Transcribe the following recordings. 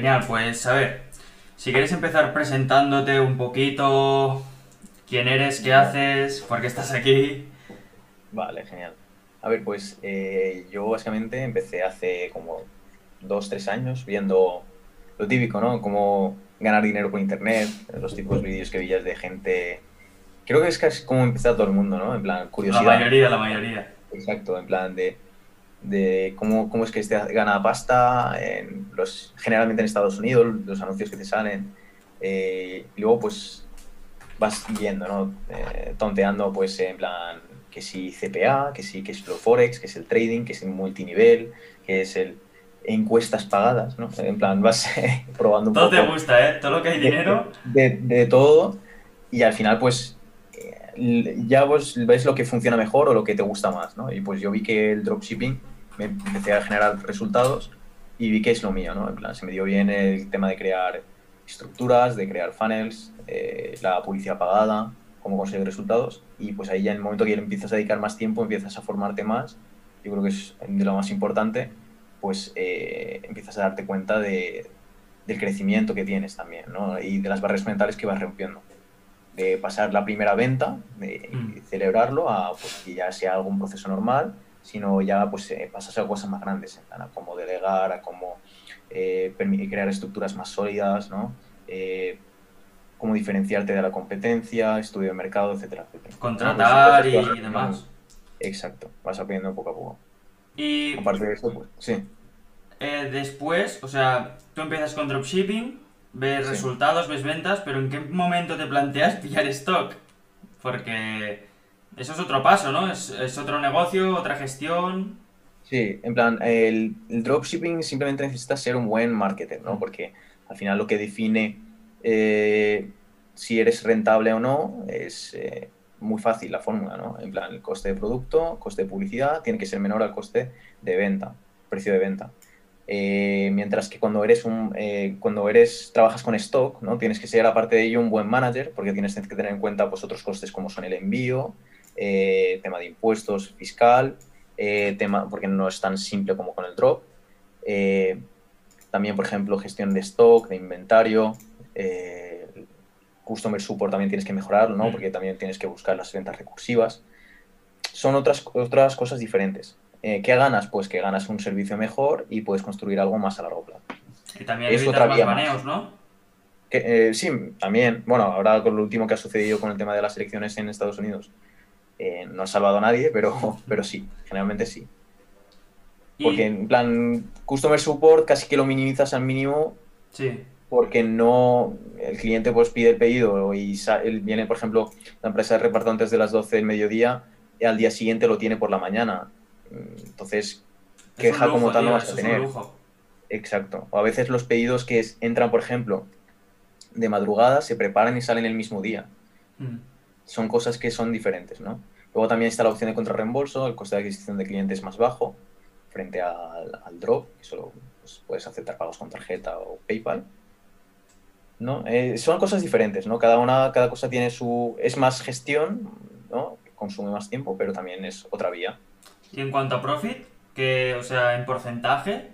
Genial, pues a ver, si quieres empezar presentándote un poquito, quién eres, qué haces, por qué estás aquí. Vale, genial. A ver, pues eh, yo básicamente empecé hace como dos, tres años viendo lo típico, ¿no? Cómo ganar dinero por internet, los tipos de vídeos que veías de gente... Creo que es casi como empezó todo el mundo, ¿no? En plan, curiosidad. La mayoría, la mayoría. Exacto, en plan de, de cómo, cómo es que este gana pasta, en los, generalmente en Estados Unidos, los anuncios que te salen. eh, y luego pues vas viendo, ¿no? Eh, tonteando pues en plan que si CPA, que si que es lo Forex, que es el trading, que es el multinivel, que es el encuestas pagadas, ¿no? En plan vas probando un Todo poco te gusta, ¿eh? Todo lo que hay dinero. de, de todo y al final pues eh, ya vos ves lo que funciona mejor o lo que te gusta más, ¿no? Y pues yo vi que el dropshipping me empecé a generar resultados y vi que es lo mío, ¿no? En plan, se me dio bien el tema de crear estructuras, de crear funnels, eh, la publicidad pagada, cómo conseguir resultados y pues ahí ya en el momento que le empiezas a dedicar más tiempo, empiezas a formarte más, yo creo que es de lo más importante, pues eh, empiezas a darte cuenta de, del crecimiento que tienes también, ¿no? Y de las barreras mentales que vas rompiendo. De pasar la primera venta, de Mm. celebrarlo, a pues, que ya sea algún proceso normal, sino ya pues eh, pasas a cosas más grandes, en plan, a cómo delegar, a cómo eh, crear estructuras más sólidas, ¿no? Eh, cómo diferenciarte de la competencia, estudio de mercado, etcétera, etcétera. Contratar ¿no? Pues, y, demás. Exacto, vas aprendiendo poco a poco. Y Aparte de eso, pues sí. eh, después, o sea, tú empiezas con dropshipping, ves Sí. resultados, ves ventas, pero ¿en qué momento te planteas pillar stock? Porque eso es otro paso, ¿no? Es, es otro negocio, otra gestión. Sí, en plan, el, el dropshipping simplemente necesita ser un buen marketer, ¿no? Porque al final lo que define eh, si eres rentable o no es eh, muy fácil la fórmula, ¿no? En plan, el coste de producto, coste de publicidad, tiene que ser menor al coste de venta, precio de venta. Eh, mientras que cuando eres un, eh, cuando eres, trabajas con stock, ¿no? Tienes que ser, aparte de ello, un buen manager, porque tienes que tener en cuenta pues, otros costes como son el envío, eh, tema de impuestos fiscal, eh, tema, porque no es tan simple como con el drop. Eh, también, por ejemplo, gestión de stock, de inventario, customer support también tienes que mejorarlo, ¿no? Mm. Porque también tienes que buscar las ventas recursivas. Son otras, otras cosas diferentes. ¿Qué ganas? Pues que ganas un servicio mejor y puedes construir algo más a largo plazo. Y también Es otra más vía más. baneos, ¿no? Que, eh, sí, también, bueno, ahora con lo último que ha sucedido con el tema de las elecciones en Estados Unidos, eh, no ha salvado a nadie, pero, pero sí, generalmente sí. Porque en plan, customer support casi que lo minimizas al mínimo Sí. porque no, el cliente pues pide el pedido y sa- él viene, por ejemplo, la empresa de reparto antes de las 12 del mediodía y al día siguiente lo tiene por la mañana. Entonces, Es queja lujo, como tal no vas a tener. Exacto. O a veces los pedidos que es- entran, por ejemplo, de madrugada, se preparan y salen el mismo día. Mm. Son cosas que son diferentes, ¿no? Luego también está la opción de contrarreembolso, el coste de adquisición de cliente es más bajo frente al, al drop, que solo pues, puedes aceptar pagos con tarjeta o PayPal. ¿No? Eh, son cosas diferentes, ¿no? Cada una, cada cosa tiene su... Es más gestión, ¿no? Consume más tiempo, pero también es otra vía. Y en cuanto a profit, que, o sea, en porcentaje,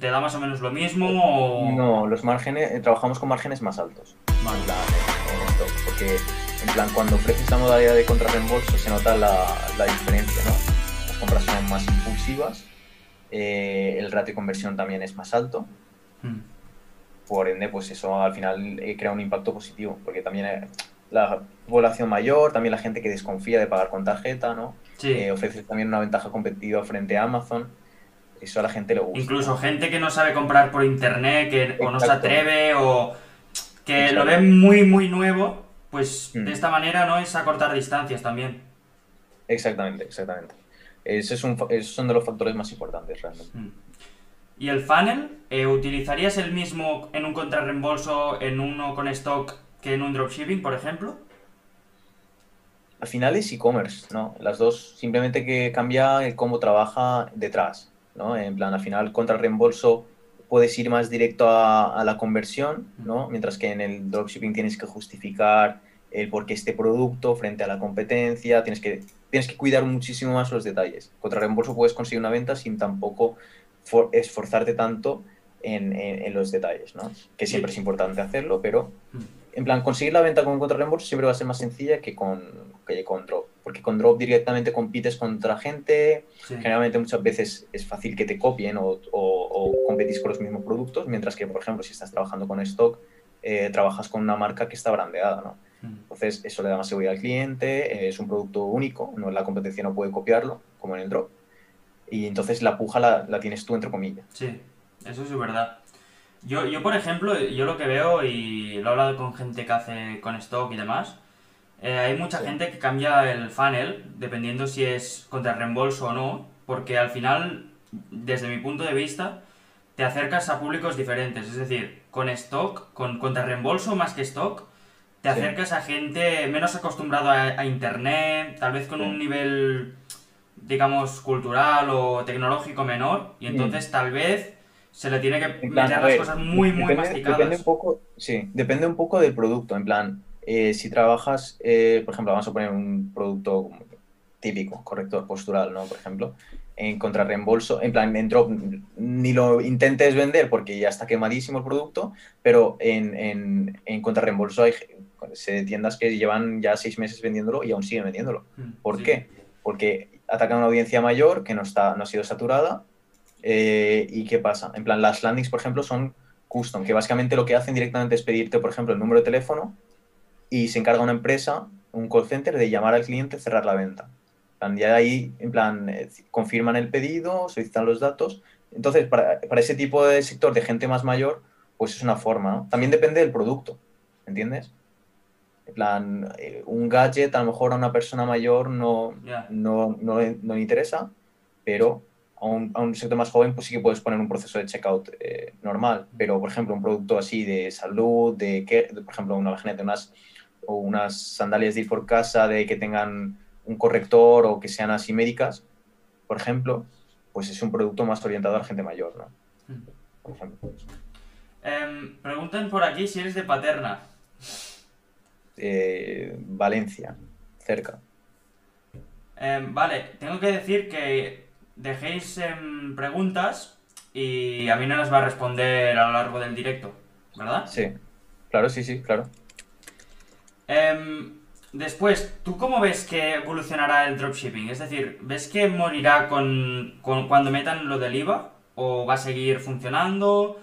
¿te da más o menos lo mismo o...? No, los márgenes, eh, trabajamos con márgenes más altos. Vale. stock, porque en plan cuando ofreces la modalidad de contrarreembolso se nota la, la diferencia, ¿no? Las compras son más impulsivas, eh, el ratio de conversión también es más alto, Mm. por ende pues eso al final eh, crea un impacto positivo, porque también eh, la población mayor, también la gente que desconfía de pagar con tarjeta, ¿no? Sí. Eh, ofrece también una ventaja competitiva frente a Amazon, eso a la gente le gusta. Incluso gente que no sabe comprar por internet, que o no se atreve, o que lo ve muy, muy nuevo, pues Mm. de esta manera no es acortar distancias también. Exactamente, exactamente. Ese es un, esos son de los factores más importantes realmente. Mm. ¿Y el funnel? eh, ¿Utilizarías el mismo en un contrarreembolso, en uno con stock, que en un dropshipping, por ejemplo? Al final es e-commerce, ¿no? Las dos, simplemente que cambia el cómo trabaja detrás, ¿no? En plan, al final, contra reembolso puedes ir más directo a, a la conversión, ¿no? Mientras que en el dropshipping tienes que justificar el por qué este producto frente a la competencia, tienes que, tienes que cuidar muchísimo más los detalles. Contra reembolso puedes conseguir una venta sin tampoco for- esforzarte tanto en, en- en los detalles, ¿no? Que siempre Sí. es importante hacerlo, pero en plan, conseguir la venta con contrarreembolso siempre va a ser más sencilla que con, que con drop, porque con drop directamente compites contra gente, Sí. generalmente muchas veces es fácil que te copien o, o- o competís con los mismos productos, mientras que, por ejemplo, si estás trabajando con stock, eh, trabajas con una marca que está brandeada, ¿no? Mm. Entonces, eso le da más seguridad al cliente, eh, es un producto único, no, la competencia no puede copiarlo, como en el drop. Y entonces la puja la, la tienes tú, entre comillas. Sí, eso es verdad. Yo, yo, por ejemplo, yo lo que veo, y lo he hablado con gente que hace con stock y demás, eh, hay mucha Sí. gente que cambia el funnel dependiendo si es contra reembolso o no, porque al final, desde mi punto de vista, te acercas a públicos diferentes. Es decir, con stock, con contra reembolso más que stock, te Sí. acercas a gente menos acostumbrado a, internet, tal vez con Sí. un nivel, digamos, cultural o tecnológico menor, y entonces tal vez se le tiene que meter las cosas muy, muy depende, masticadas. Depende un poco, sí, depende un poco del producto. En plan, eh, si trabajas, eh, por ejemplo, vamos a poner un producto típico, corrector postural, ¿no? Por ejemplo, en contrarreembolso, en plan, en drop, ni lo intentes vender porque ya está quemadísimo el producto, pero en, en, en contrarreembolso hay se- tiendas que llevan ya seis meses vendiéndolo y aún siguen vendiéndolo. Mm, ¿Por sí. qué? Porque atacan a una audiencia mayor que no, está, no ha sido saturada. eh, ¿Y qué pasa? En plan, las landings, por ejemplo, son custom, que básicamente lo que hacen directamente es pedirte, por ejemplo, el número de teléfono y se encarga una empresa, un call center, de llamar al cliente y cerrar la venta. En plan, ya ahí, en plan, eh, confirman el pedido, solicitan los datos. Entonces, para, para ese tipo de sector de gente más mayor, pues es una forma, ¿no? También depende del producto, ¿entiendes? En plan, eh, un gadget a lo mejor a una persona mayor no, no, no, le- no le interesa, pero a un, a un sector más joven pues sí que puedes poner un proceso de checkout eh, normal. Pero, por ejemplo, un producto así de salud, de que, de, por ejemplo, una imagínate unas, o unas sandalias de ir por casa, de que tengan un corrector o que sean así médicas, por ejemplo, pues es un producto más orientado a la gente mayor, ¿no? Mm. Por ejemplo. Em, preguntan por aquí si eres de Paterna. Eh, Valencia, cerca. Em, vale, tengo que decir que dejéis em, preguntas y a mí no las va a responder a lo largo del directo, ¿verdad? Sí, claro, sí, sí, claro. Em, después, ¿tú cómo ves que evolucionará el dropshipping? Es decir, ¿ves que morirá con, con- cuando metan lo del IVA? ¿O va a seguir funcionando?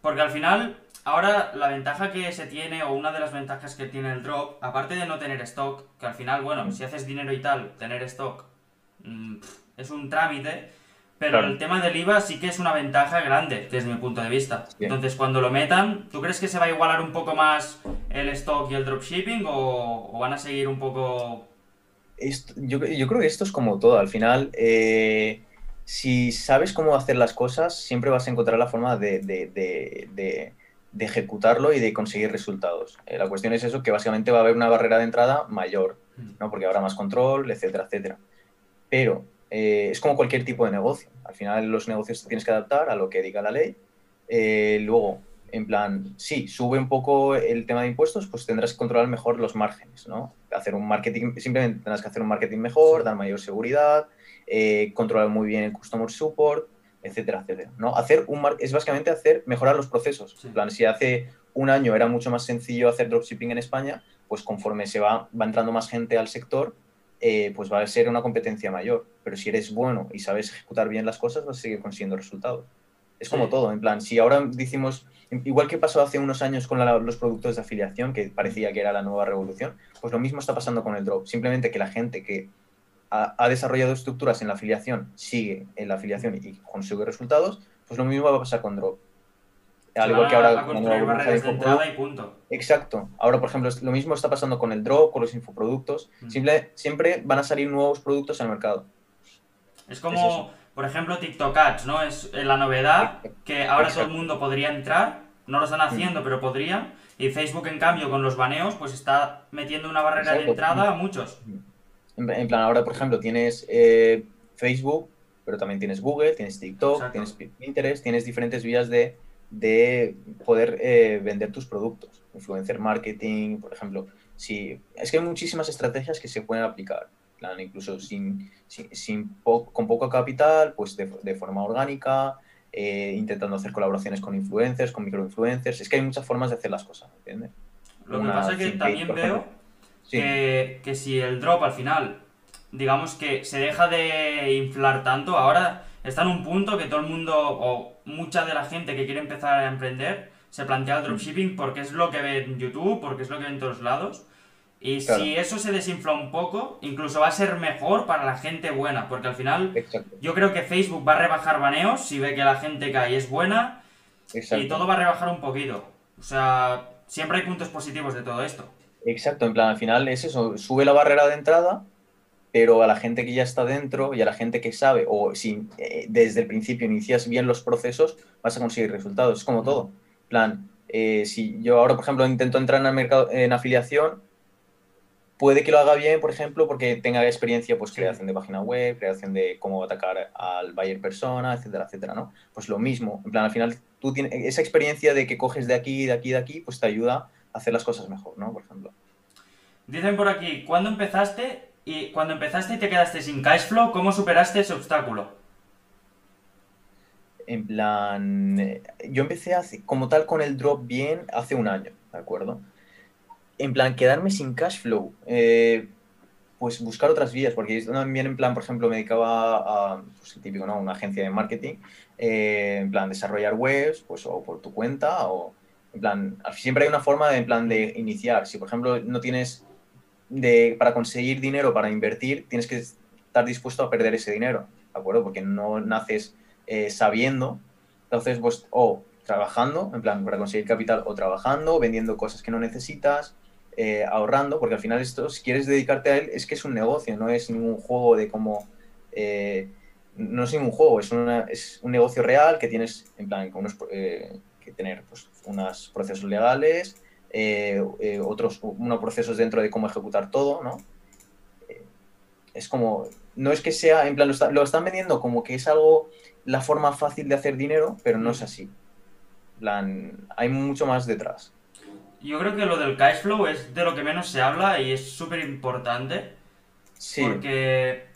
Porque al final, ahora la ventaja que se tiene, o una de las ventajas que tiene el drop, aparte de no tener stock, que al final, bueno, si haces dinero y tal, tener stock mm, es un trámite, pero Claro. el tema del IVA sí que es una ventaja grande, desde mi punto de vista. Entonces, cuando lo metan, ¿tú crees que se va a igualar un poco más el stock y el dropshipping o, o van a seguir un poco... Esto- yo, yo creo que esto es como todo. Al final, eh, si sabes cómo hacer las cosas, siempre vas a encontrar la forma de, de- de- de- de ejecutarlo y de conseguir resultados. Eh, la cuestión es eso, que básicamente va a haber una barrera de entrada mayor, ¿no? Porque habrá más control, etcétera, etcétera. Pero eh, es como cualquier tipo de negocio. Al final los negocios te tienes que adaptar a lo que diga la ley. Eh, luego, en plan, sí, sube un poco el tema de impuestos, pues tendrás que controlar mejor los márgenes, ¿no? Hacer un marketing, simplemente tendrás que hacer un marketing mejor, Sí. dar mayor seguridad, eh, controlar muy bien el customer support, etcétera, etcétera, ¿no? Hacer un mar- es básicamente hacer, mejorar los procesos. Sí. En plan, si hace un año era mucho más sencillo hacer dropshipping en España, pues conforme se va, va entrando más gente al sector, eh, pues va a ser una competencia mayor. Pero si eres bueno y sabes ejecutar bien las cosas, vas a seguir consiguiendo resultados. Es como Sí. todo, en plan, si ahora decimos, igual que pasó hace unos años con la- los productos de afiliación, que parecía que era la nueva revolución, pues lo mismo está pasando con el drop. Simplemente que la gente que ha, ha desarrollado estructuras en la afiliación sigue en la afiliación y consigue resultados, pues lo mismo va a pasar con drop. Al igual que a- ahora a con la construir nueva burbuja barreras de infoproductos. y punto. Exacto. Ahora, por ejemplo, lo mismo está pasando con el drop, con los infoproductos. Mm. Simple- siempre van a salir nuevos productos al mercado. Es como, Es por ejemplo, TikTok Ads, ¿no? Es eh, la novedad que ahora todo el. Mm. mundo podría entrar, no lo están haciendo, pero podrían. Y Facebook, en cambio, con los baneos, pues está metiendo una barrera de entrada a muchos. En, en plan, ahora, por ejemplo, tienes eh, Facebook, pero también tienes Google, tienes TikTok, Exacto. tienes Pinterest, tienes diferentes vías de, de poder eh, vender tus productos. Influencer marketing, por ejemplo. Si, es que hay muchísimas estrategias que se pueden aplicar. Plan, incluso sin, sin, sin po- con poco capital, pues de, de forma orgánica, eh, intentando hacer colaboraciones con influencers, con microinfluencers. Es que hay muchas formas de hacer las cosas, ¿entiendes? Lo que pasa es que también veo que, que si el drop al final, digamos que se deja de inflar tanto, ahora está en un punto que todo el mundo o mucha de la gente que quiere empezar a emprender se plantea el dropshipping porque es lo que ve en YouTube, porque es lo que ve en todos lados. Y si eso se desinfla un poco, incluso va a ser mejor para la gente buena, porque al final yo creo que Facebook va a rebajar baneos si ve que la gente cae y es buena y todo va a rebajar un poquito. O sea, siempre hay puntos positivos de todo esto. Exacto, en plan, al final es eso, sube la barrera de entrada, pero a la gente que ya está dentro y a la gente que sabe, o si eh, desde el principio inicias bien los procesos, vas a conseguir resultados. Es como todo. En plan, eh, si yo ahora, por ejemplo, intento entrar en el mercado en afiliación, puede que lo haga bien, por ejemplo, porque tenga experiencia, pues creación de página web, creación de cómo atacar al buyer persona, etcétera, etcétera, ¿no? Pues lo mismo, en plan, al final, tú tienes esa experiencia de que coges de aquí, de aquí, de aquí, pues te ayuda a hacer las cosas mejor, ¿no? Por ejemplo. Dicen por aquí, ¿cuándo empezaste y cuando empezaste y te quedaste sin cash flow, cómo superaste ese obstáculo? En plan, eh, yo empecé como tal con el drop bien hace un año, ¿de acuerdo? en plan, quedarme sin cash flow, eh, pues buscar otras vías, porque también en plan, por ejemplo, me dedicaba a, pues típico, ¿no? Una agencia de marketing, eh, en plan, desarrollar webs, pues o por tu cuenta, o en plan, siempre hay una forma de, en plan, de iniciar. Si, por ejemplo, no tienes, de, para conseguir dinero, para invertir, tienes que estar dispuesto a perder ese dinero, ¿de acuerdo? Porque no naces eh, sabiendo, entonces, pues, o trabajando, en plan, para conseguir capital, o trabajando, vendiendo cosas que no necesitas, eh, ahorrando, porque al final esto, si quieres dedicarte a él, es que es un negocio, no es ningún juego de cómo... Eh, no es ningún juego, es, un negocio real que tienes, en plan, unos, eh, que tener pues, unos procesos legales, otros unos procesos dentro de cómo ejecutar todo, ¿no? es como, no es que sea, en plan, lo, lo, están vendiendo como que es algo, la forma fácil de hacer dinero, pero no es así. Plan, hay mucho más detrás yo creo que lo del cash flow es de lo que menos se habla y es súper importante. Sí. Porque,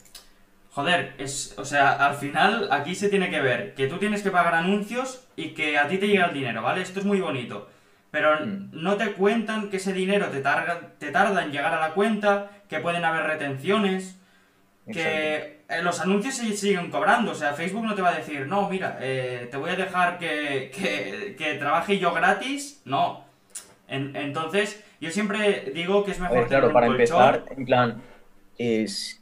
joder, es, o sea, al final aquí se tiene que ver que tú tienes que pagar anuncios y que a ti te llega el dinero, ¿vale? Esto es muy bonito. Pero mm. no te cuentan que ese dinero te tarda, te tarda en llegar a la cuenta, que pueden haber retenciones, que eh, los anuncios se siguen cobrando. O sea, Facebook no te va a decir, no, mira, eh, te voy a dejar que, que, que trabaje yo gratis. No, entonces, yo siempre digo que es mejor. claro, para empezar, en plan, es,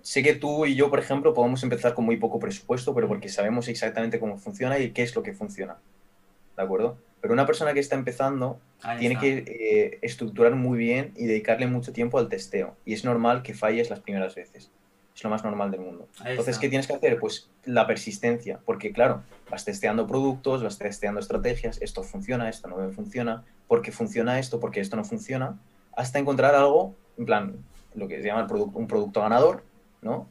sé que tú y yo, por ejemplo, podemos empezar con muy poco presupuesto, pero porque sabemos exactamente cómo funciona y qué es lo que funciona. ¿De acuerdo? Pero una persona que está empezando tiene que eh, estructurar muy bien y dedicarle mucho tiempo al testeo. Y es normal que falles las primeras veces. Es lo más normal del mundo. Entonces, ¿qué tienes que hacer? Pues la persistencia, porque claro, vas testeando productos, vas testeando estrategias, esto funciona, esto no funciona, porque funciona esto, porque esto no funciona, hasta encontrar algo, en plan, lo que se llama un producto ganador, ¿no?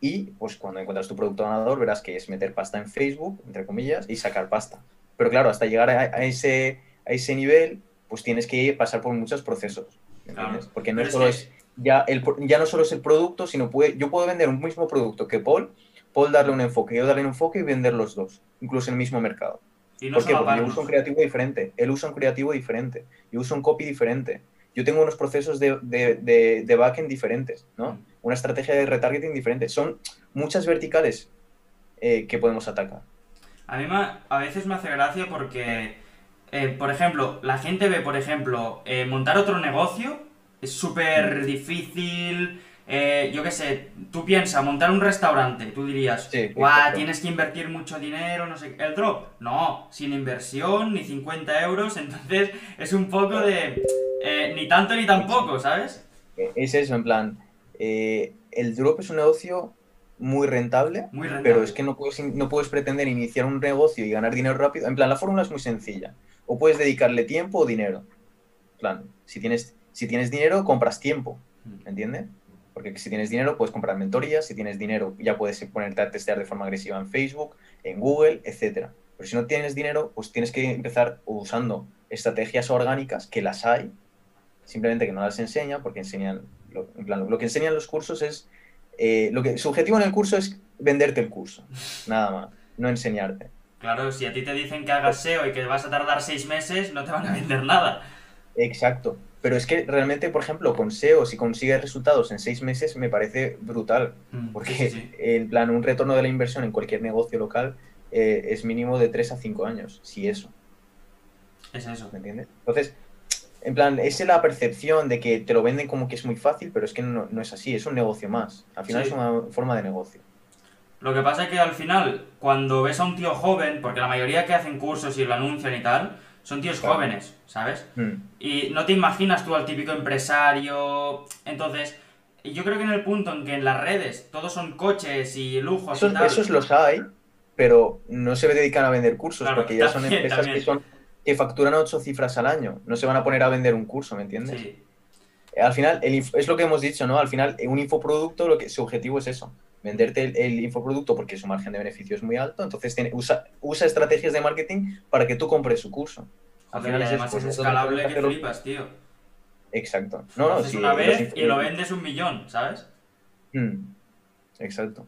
Y pues cuando encuentras tu producto ganador verás que es meter pasta en Facebook, entre comillas, y sacar pasta. Pero claro, hasta llegar a, ese, a ese nivel, pues tienes que pasar por muchos procesos, ¿entiendes? Porque no solo es ya, el, ya no solo es el producto, sino puede, yo puedo vender un mismo producto que Paul, Paul darle un enfoque, yo darle un enfoque y vender los dos, incluso en el mismo mercado. ¿Y Porque yo uso un creativo diferente, él usa un creativo diferente, yo uso un copy diferente, yo tengo unos procesos de, de, de, backend diferentes, ¿no? Mm. Una estrategia de retargeting diferente. Son muchas verticales eh, que podemos atacar. A mí a veces me hace gracia porque, eh, por ejemplo, la gente ve, por ejemplo, eh, montar otro negocio es súper difícil. Eh, yo qué sé, tú piensas, montar un restaurante, tú dirías, guau, tienes que invertir mucho dinero, no sé, el drop. No, sin inversión, ni 50 euros, entonces es un poco de ni tanto ni tampoco, ¿sabes? Es eso, en plan, el drop es un negocio muy rentable, muy rentable, pero es que no puedes, no puedes pretender iniciar un negocio y ganar dinero rápido. En plan, la fórmula es muy sencilla. O puedes dedicarle tiempo o dinero. En plan, si tienes si tienes dinero, compras tiempo, mm. ¿entiendes? Porque si tienes dinero, puedes comprar mentorías, si tienes dinero, ya puedes ponerte a testear de forma agresiva en Facebook, en Google, etc. Pero si no tienes dinero, pues tienes que empezar usando estrategias orgánicas, que las hay, simplemente que no las enseña, porque enseñan, lo, en plan, lo que enseñan los cursos es, eh, lo que, su objetivo en el curso es venderte el curso, nada más. no enseñarte. Claro, si a ti te dicen que hagas SEO y que vas a tardar seis meses, no te van a vender nada. Exacto. Pero es que realmente, por ejemplo, con SEO, si consigues resultados en seis meses, me parece brutal. Mm, Porque, sí, sí, en plan, un retorno de la inversión en cualquier negocio local eh, es mínimo de 3 a 5 años, si eso, Es eso. ¿me entiendes? Entonces, en plan, esa es la percepción de que te lo venden como que es muy fácil, pero es que no, no es así, es un negocio más. Al final Sí. es una forma de negocio. Lo que pasa es que al final, cuando ves a un tío joven, porque la mayoría que hacen cursos y lo anuncian y tal, son tíos Claro. jóvenes, ¿sabes? Mm, Y no te imaginas tú al típico empresario. Entonces, yo creo que en el punto en que en las redes todos son coches y lujos y Esos, tal. esos los hay, pero no se dedican a vender cursos, Claro, porque ya son empresas también. que son que facturan ocho cifras al año. No se van a poner a vender un curso, ¿me entiendes? Sí, Al final, el es lo que hemos dicho, ¿no? Al final, un infoproducto, lo que, su objetivo es eso, venderte el, el infoproducto porque su margen de beneficio es muy alto, entonces tiene, usa, usa estrategias de marketing para que tú compres su curso. Al Joder, final es además eso, es pues, escalable que flipas, tío. Exacto. No, Lo no, haces sí, una vez y lo vendes un millón, ¿sabes? Mm, Exacto.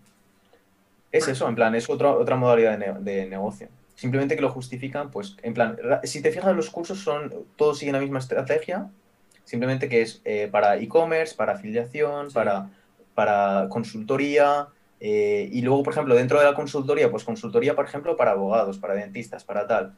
Es eso, en plan, es otra, otra modalidad de, ne- de negocio. Simplemente que lo justifican, pues, en plan, si te fijas, los cursos son, todos siguen la misma estrategia, simplemente que es eh, para e-commerce, para afiliación, Sí. para, para consultoría, eh, y luego, por ejemplo, dentro de la consultoría, pues consultoría, por ejemplo, para abogados, para dentistas, para tal.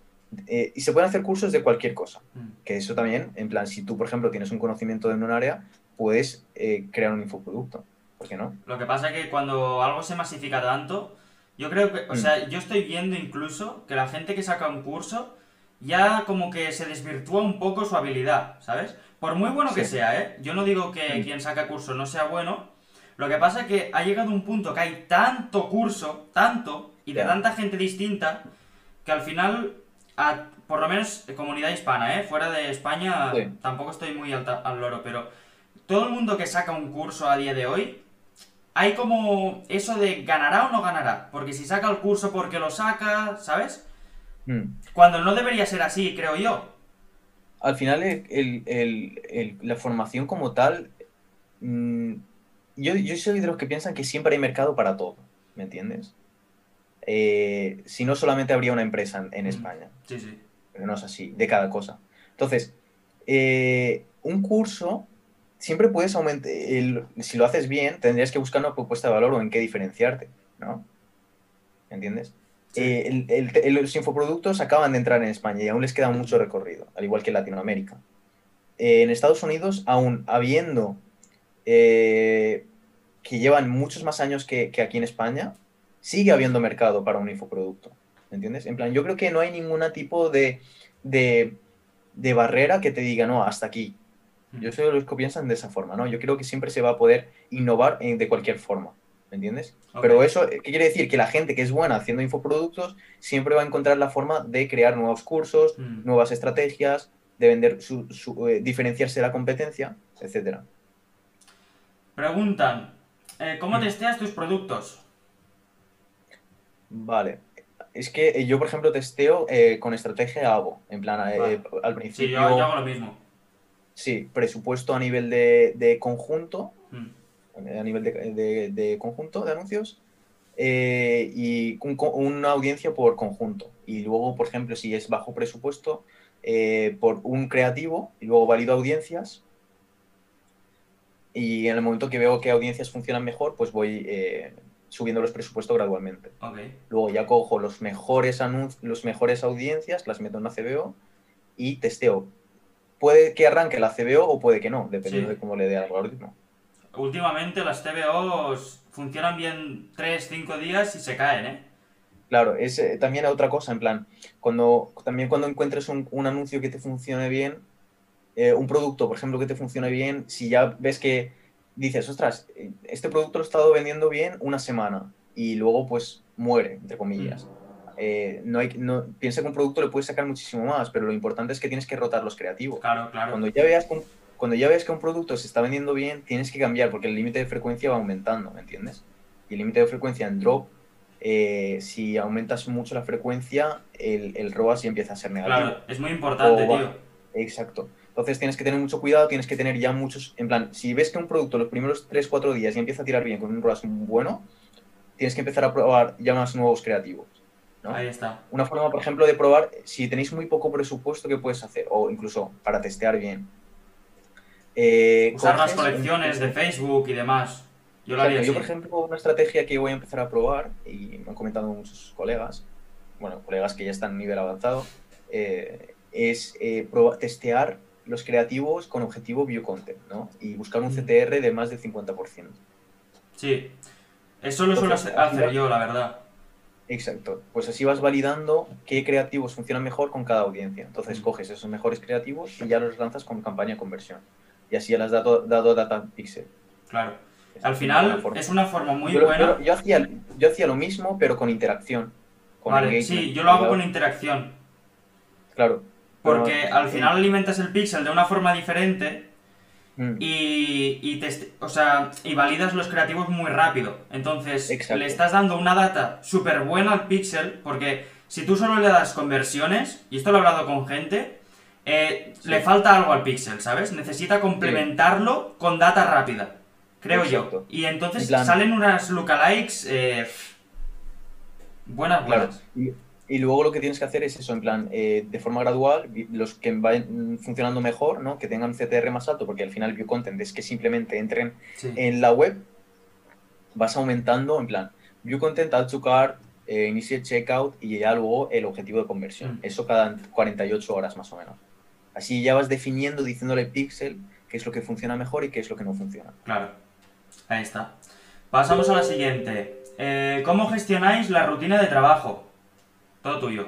Eh, y se pueden hacer cursos de cualquier cosa. Mm. Que eso también, en plan, si tú, por ejemplo, tienes un conocimiento en un área, puedes crear un infoproducto. ¿Por qué no? Lo que pasa es que cuando algo se masifica tanto, yo creo que, o Mm. sea, yo estoy viendo incluso que la gente que saca un curso ya como que se desvirtúa un poco su habilidad, ¿sabes? Por muy bueno que Sí. sea, ¿eh? Yo no digo que Mm. quien saca curso no sea bueno, lo que pasa es que ha llegado un punto que hay tanto curso, tanto, y de tanta gente distinta, que al final, a- por lo menos eh, comunidad hispana, ¿eh? Fuera de España tampoco estoy muy al, al loro, pero todo el mundo que saca un curso a día de hoy, hay como eso de ganará o no ganará. Porque si saca el curso porque lo saca, ¿sabes? Mm. Cuando no debería ser así, creo yo. Al final, el- el- el- la formación como tal, mm, yo, yo soy de los que piensan que siempre hay mercado para todo, ¿me entiendes? Eh, si no, solamente habría una empresa en, en Mm. España, Sí, sí. pero no es así, de cada cosa. Entonces, eh, un curso, siempre puedes aumentar, si lo haces bien, tendrías que buscar una propuesta de valor o en qué diferenciarte, ¿no? ¿Entiendes? Sí. Eh, el- el- el- los infoproductos acaban de entrar en España y aún les queda mucho recorrido, al igual que en Latinoamérica. Eh, en Estados Unidos, aún habiendo eh, que llevan muchos más años que, que aquí en España, sigue habiendo mercado para un infoproducto. ¿Me entiendes? En plan, yo creo que no hay ningún tipo de, de, de barrera que te diga, no, hasta aquí. Yo soy de los que piensan de esa forma, ¿no? Yo creo que siempre se va a poder innovar en- de cualquier forma, ¿me entiendes? Pero eso, ¿qué quiere decir? Que la gente que es buena haciendo infoproductos siempre va a encontrar la forma de crear nuevos cursos, Mm. nuevas estrategias, de vender, su, su- eh, diferenciarse de la competencia, etcétera. Preguntan, eh, ¿cómo Mm. testeas tus productos? Vale. Es que eh, yo, por ejemplo, testeo eh, con estrategia ABO. En plan, eh, Vale. al Sí, principio, yo, yo hago lo mismo. Sí, presupuesto a nivel de, de conjunto, Mm. a nivel de, de- de conjunto de anuncios, eh, y un una audiencia por conjunto. Y luego, por ejemplo, si es bajo presupuesto, eh, por un creativo, y luego valido audiencias. Y en el momento que veo que audiencias funcionan mejor, pues voy eh, subiendo los presupuestos gradualmente. Luego ya cojo los mejores anuncios, los mejores audiencias, las meto en la CBO y testeo. Puede que arranque la CBO o puede que no, dependiendo Sí. de cómo le dé al algoritmo. Últimamente las TVOs funcionan bien 3-5 días y se caen, ¿eh? Claro, es eh, también otra cosa, en plan, cuando, también cuando encuentres un, un anuncio que te funcione bien, eh, un producto, por ejemplo, que te funcione bien, si ya ves que dices, ostras, eh, este producto lo he estado vendiendo bien una semana y luego pues muere, entre comillas. Eh, no hay, no, piensa que un producto le puedes sacar muchísimo más, pero lo importante es que tienes que rotar los creativos. Claro, claro. Cuando ya veas que un, cuando ya veas que un producto se está vendiendo bien, tienes que cambiar porque el límite de frecuencia va aumentando, ¿me entiendes? Y el límite de frecuencia en drop, eh, si aumentas mucho la frecuencia, el, el ROAS ya empieza a ser negativo. Claro, es muy importante, O tío. Exacto. Entonces tienes que tener mucho cuidado, tienes que tener ya muchos, en plan, si ves que un producto los primeros 3-4 días ya empieza a tirar bien con un ROAS bueno, tienes que empezar a probar ya más nuevos creativos. ¿No? Ahí está. Una forma, por ejemplo, de probar, si tenéis muy poco presupuesto, ¿qué puedes hacer? O incluso para testear bien. Eh, Usar las colecciones de Facebook y demás. Yo lo así. yo, por ejemplo, una estrategia que voy a empezar a probar, y me han comentado muchos colegas, bueno, colegas que ya están a nivel avanzado, eh, es eh, testear los creativos con objetivo view content, ¿no? Y buscar un Mm. CTR de más del 50%. Sí. Eso lo suelo hacer- yo, la verdad. Exacto. Pues así vas validando qué creativos funcionan mejor con cada audiencia. Entonces Mm. coges esos mejores creativos y ya los lanzas con campaña de conversión. Y así ya le has dado, dado data pixel. Claro. Es Al final es una forma muy yo, buena. yo- yo hacía, yo hacía lo mismo, pero con interacción. Con Vale, sí, yo lo hago con interacción. Claro. Porque al eh, final alimentas el pixel de una forma diferente mm, y, y, teste- o sea, y validas los creativos muy rápido. Entonces, Exacto. le estás dando una data súper buena al pixel, porque si tú solo le das conversiones, y esto lo he hablado con gente, eh, Sí. le falta algo al pixel, ¿sabes? Necesita complementarlo con data rápida, creo yo. Y entonces En salen unas lookalikes eh, buenas, buenas. Y luego lo que tienes que hacer es eso, en plan, eh, de forma gradual, los que vayan funcionando mejor, ¿no? Que tengan CTR más alto, porque al final view content es que simplemente entren Sí. en la web, vas aumentando, en plan, view content, add to cart, eh, checkout y ya luego el objetivo de conversión. Mm. Eso cada 48 horas más o menos. Así ya vas definiendo, diciéndole pixel qué es lo que funciona mejor y qué es lo que no funciona. Claro. Ahí está. Pasamos a la siguiente. Eh, ¿Cómo gestionáis la rutina de trabajo? Todo tuyo.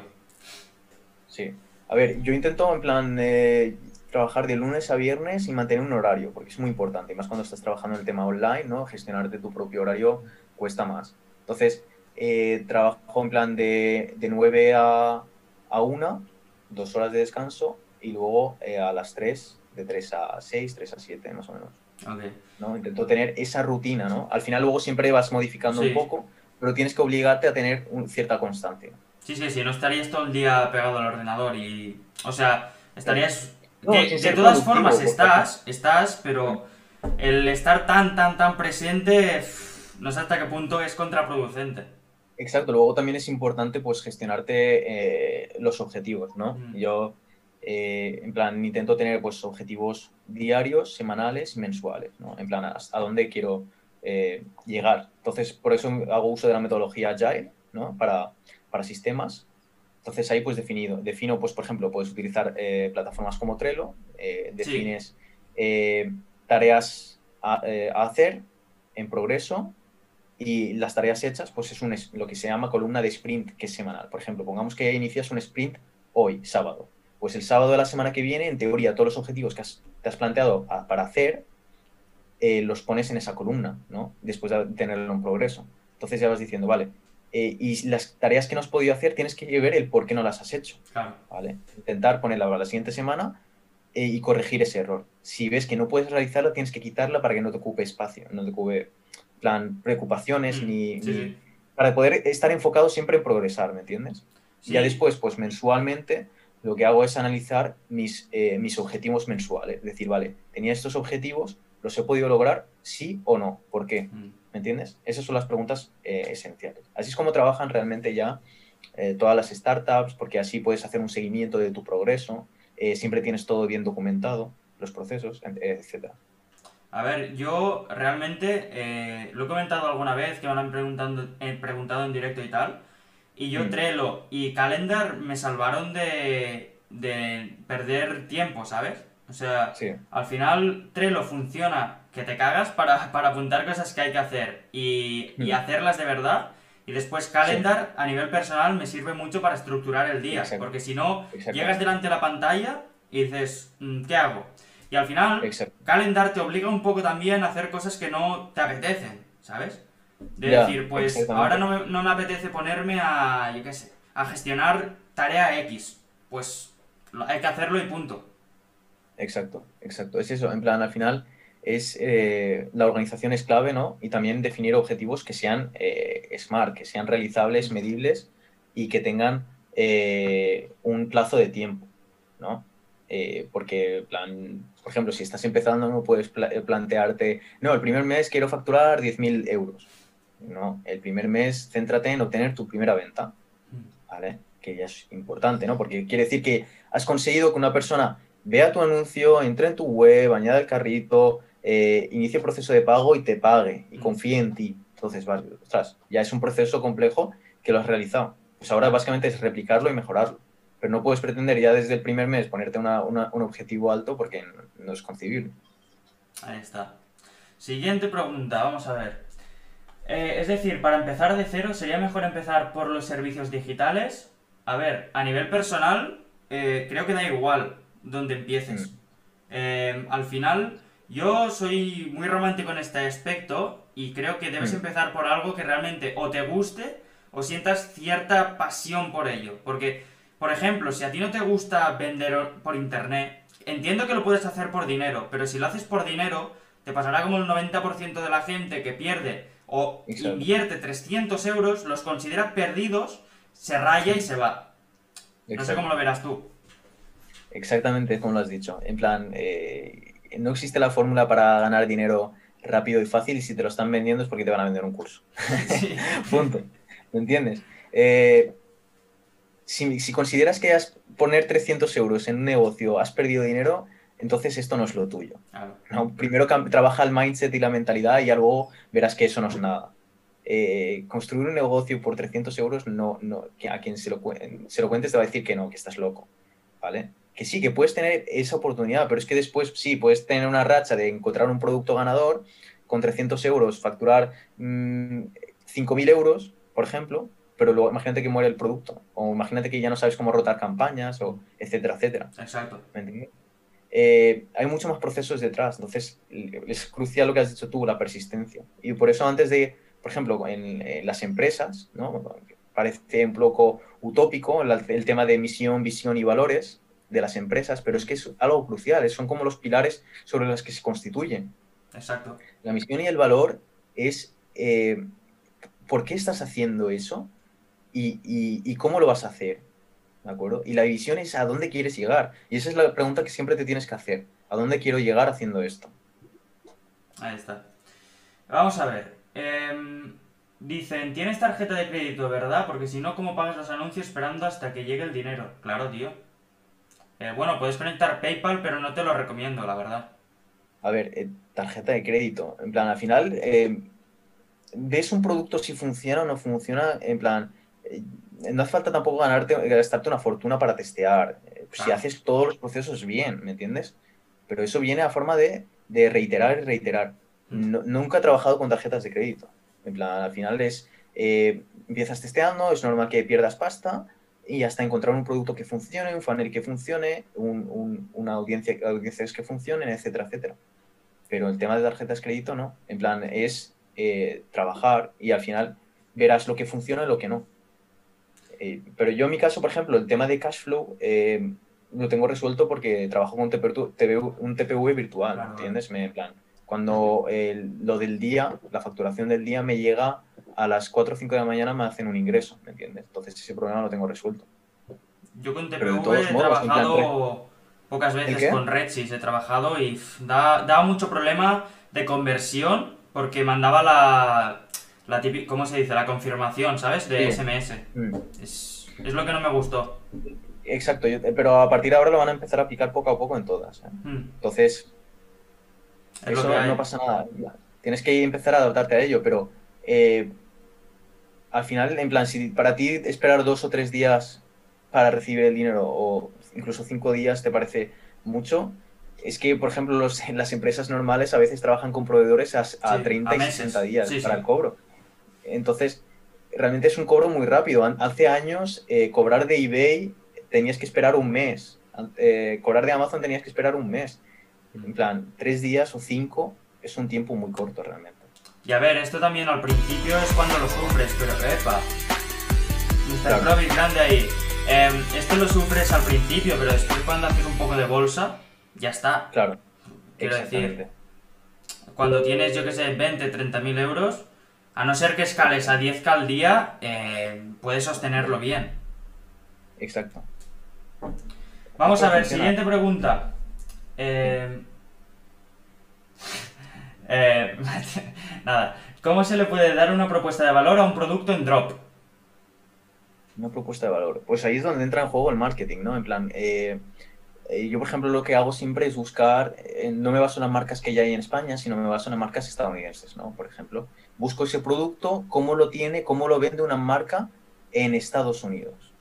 Sí. A ver, yo intento en plan eh, trabajar de lunes a viernes y mantener un horario, porque es muy importante, y más cuando estás trabajando en el tema online, ¿no? Gestionarte tu propio horario cuesta más. Entonces, eh, trabajo en plan de, de 9 a, a 1, dos horas de descanso, y luego eh, a las 3, de 3 a 6, 3 a 7, más o menos. Ok. ¿no? Intento tener esa rutina, ¿no? Al final luego siempre vas modificando Sí. un poco, pero tienes que obligarte a tener un- cierta constancia. Sí, sí, sí, no estarías todo el día pegado al ordenador y... O sea, estarías... No, sin de todas formas porque- estás, estás, pero el estar tan, tan, tan presente, no sé hasta qué punto es contraproducente. Exacto, luego también es importante pues gestionarte eh, los objetivos, ¿no? Mm. Yo, eh, en plan, intento tener pues objetivos diarios, semanales y mensuales, ¿no? En plan, a, a dónde quiero eh, llegar. Entonces, por eso hago uso de la metodología Agile, ¿no? Para, para sistemas. Entonces ahí pues definido, defino pues por ejemplo puedes utilizar eh, plataformas como Trello, eh, defines eh, tareas a, a hacer en progreso y las tareas hechas, pues es un, es- lo que se llama columna de sprint, que es semanal. Por ejemplo, pongamos que inicias un sprint hoy, sábado. Pues el sábado de la semana que viene, en teoría, todos los objetivos que has- te has planteado a- para hacer, eh, los pones en esa columna, ¿no? Después de tenerlo en progreso. Entonces ya vas diciendo, vale, eh, y las tareas que no has podido hacer, tienes que ver el por qué no las has hecho, Claro. ¿vale? Intentar ponerla para la siguiente semana eh, y corregir ese error. Si ves que no puedes realizarla, tienes que quitarla para que no te ocupe espacio, no te ocupe, plan, preocupaciones Mm, ni, sí, ni- sí. Para poder estar enfocado siempre en progresar, ¿me entiendes? Sí. Ya después, pues mensualmente, lo que hago es analizar mis, eh, mis objetivos mensuales. Es decir, vale, tenía estos objetivos, ¿los he podido lograr? Sí o no. ¿Por qué? Mm. ¿Me entiendes? Esas son las preguntas eh, esenciales. Así es como trabajan realmente ya eh, todas las startups, porque así puedes hacer un seguimiento de tu progreso, eh, siempre tienes todo bien documentado, los procesos, etc. A ver, yo realmente lo he comentado alguna vez que me lo han preguntando, preguntado en directo y tal. Y yo Mm. Trello y Calendar me salvaron de, de perder tiempo, ¿sabes? O sea, Sí, al final Trello funciona que te cagas para, para apuntar cosas que hay que hacer y, y hacerlas de verdad. Y después Calendar a nivel personal me sirve mucho para estructurar el día. Exacto. Porque si no, llegas delante de la pantalla y dices, "Mm, ¿qué hago? Y al final, exacto. Calendar te obliga un poco también a hacer cosas que no te apetecen, ¿sabes? De decir, pues ahora no me, no me apetece ponerme a, yo qué sé, a gestionar tarea X. Pues hay que hacerlo y punto. Exacto, exacto. Es eso, en plan, al final es eh, la organización es clave, ¿no? Y también definir objetivos que sean eh, smart, que sean realizables, medibles y que tengan eh, un plazo de tiempo, ¿no? Porque, plan, por ejemplo, si estás empezando, no puedes pla- plantearte, no, el primer mes quiero facturar 10.000 euros. No, el primer mes céntrate en obtener tu primera venta. ¿vale? Que ya es importante, ¿no? Porque quiere decir que has conseguido que una persona vea tu anuncio, entre en tu web, añada el carrito, eh, inicie el proceso de pago y te pague y confíe en ti. Entonces, vas, ostras, ya es un proceso complejo que lo has realizado. Pues ahora básicamente es replicarlo y mejorarlo. Pero no puedes pretender ya desde el primer mes ponerte un objetivo alto porque no es concebible. Ahí está. Siguiente pregunta, vamos a ver. Eh, es decir, para empezar de cero, ¿sería mejor empezar por los servicios digitales? A ver, a nivel personal, eh, creo que da igual donde empieces. Mm. Eh, al final, yo soy muy romántico en este aspecto y creo que debes mm. empezar por algo que realmente o te guste o sientas cierta pasión por ello. Porque, por ejemplo, si a ti no te gusta vender por internet, entiendo que lo puedes hacer por dinero, pero si lo haces por dinero, te pasará como el 90% de la gente que pierde o invierte 300 euros, los considera perdidos, se raya y se va. No sé cómo lo verás tú. Exactamente como lo has dicho. En plan, eh, no existe la fórmula para ganar dinero rápido y fácil y si te lo están vendiendo es porque te van a vender un curso. Punto. ¿Me entiendes? Eh, si, consideras que has poner 300 euros en un negocio has perdido dinero, entonces esto no es lo tuyo. Primero trabaja el mindset y la mentalidad y luego verás que eso no es nada. Eh, construir un negocio por 300 euros, no, no, a quien se lo, se lo cuentes te va a decir que no, que estás loco. ¿Vale? Que sí, que puedes tener esa oportunidad, pero es que después sí, puedes tener una racha de encontrar un producto ganador con 300 euros, facturar 5.000 mm, euros, por ejemplo, pero luego imagínate que muere el producto, o imagínate que ya no sabes cómo rotar campañas, o etcétera, etcétera. Exacto. ¿Me entiendes? Eh, hay muchos más procesos detrás, entonces es crucial lo que has dicho tú, la persistencia. Y por eso antes de, por ejemplo, en, las empresas, ¿no? parece un poco utópico el, el, tema de misión, visión y valores de las empresas, pero es que es algo crucial, son como los pilares sobre los que se constituyen. Exacto. La misión y el valor es eh, por qué estás haciendo eso y, cómo lo vas a hacer. ¿De acuerdo? Y la visión es a dónde quieres llegar. Y esa es la pregunta que siempre te tienes que hacer. ¿A dónde quiero llegar haciendo esto? Ahí está. Vamos a ver. Em, dicen, tienes tarjeta de crédito, ¿verdad? Porque si no, ¿cómo pagas los anuncios esperando hasta que llegue el dinero? Claro, tío. Eh, bueno, puedes conectar PayPal, pero no te lo recomiendo, la verdad. A ver, eh, tarjeta de crédito. En plan, al final, eh, ves un producto si funciona o no funciona. En plan, no hace falta tampoco ganarte, gastarte una fortuna para testear. Si haces todos los procesos bien, ¿me entiendes? Pero eso viene a forma de, reiterar y reiterar. Mm. nunca he trabajado con tarjetas de crédito. En plan, al final es, eh, empiezas testeando, es normal que pierdas pasta y hasta encontrar un producto que funcione, un funnel que funcione, una audiencia, audiencias que funcionen, etcétera, etcétera. Pero el tema de tarjetas de crédito no. En plan, es trabajar y al final verás lo que funciona y lo que no. Eh, pero yo en mi caso, por ejemplo, el tema de cash flow eh, lo tengo resuelto porque trabajo con un TPV, virtual, ¿entiendes? Me, plan, cuando lo del día, la facturación del día me llega a las 4 o 5 de la mañana me hacen un ingreso, ¿me entiendes? Entonces ese problema lo tengo resuelto. Yo con TPV he trabajado pocas veces con Redsys, he trabajado y daba mucho problema de conversión porque mandaba la, la ¿cómo se dice? La confirmación, ¿sabes? De SMS. Mm. Es, lo que no me gustó. Exacto, pero a partir de ahora lo van a empezar a picar poco a poco en todas. ¿eh? Mm. Entonces, eso no pasa nada. Tienes que empezar a adaptarte a ello, pero eh, al final, en plan, si para ti esperar dos o tres días para recibir el dinero o incluso cinco días te parece mucho, es que, por ejemplo, los, las empresas normales a veces trabajan con proveedores a, 30 y 60 días para el cobro. Entonces, realmente es un cobro muy rápido. Hace años, eh, cobrar de eBay tenías que esperar un mes. Eh, cobrar de Amazon tenías que esperar un mes. En plan, tres días o cinco es un tiempo muy corto realmente. Y a ver, esto también al principio es cuando lo sufres, pero epa. Mr. Claro. grande ahí. Em, esto lo sufres al principio, pero después cuando haces un poco de bolsa, ya está. Claro. Quiero decir, cuando tienes, yo que sé, 20, 30 mil euros, a no ser que escales a 10k al día, eh, puedes sostenerlo bien. Exacto. Vamos a ver, siguiente pregunta. Eh, eh, nada. ¿Cómo se le puede dar una propuesta de valor a un producto en drop? Una propuesta de valor. Pues ahí es donde entra en juego el marketing, ¿no? En plan, eh, eh, yo por ejemplo lo que hago siempre es buscar, eh, no me baso en las marcas que ya hay en España, sino me baso en las marcas estadounidenses, ¿no? Por ejemplo, busco ese producto, cómo lo tiene, cómo lo vende una marca en Estados Unidos,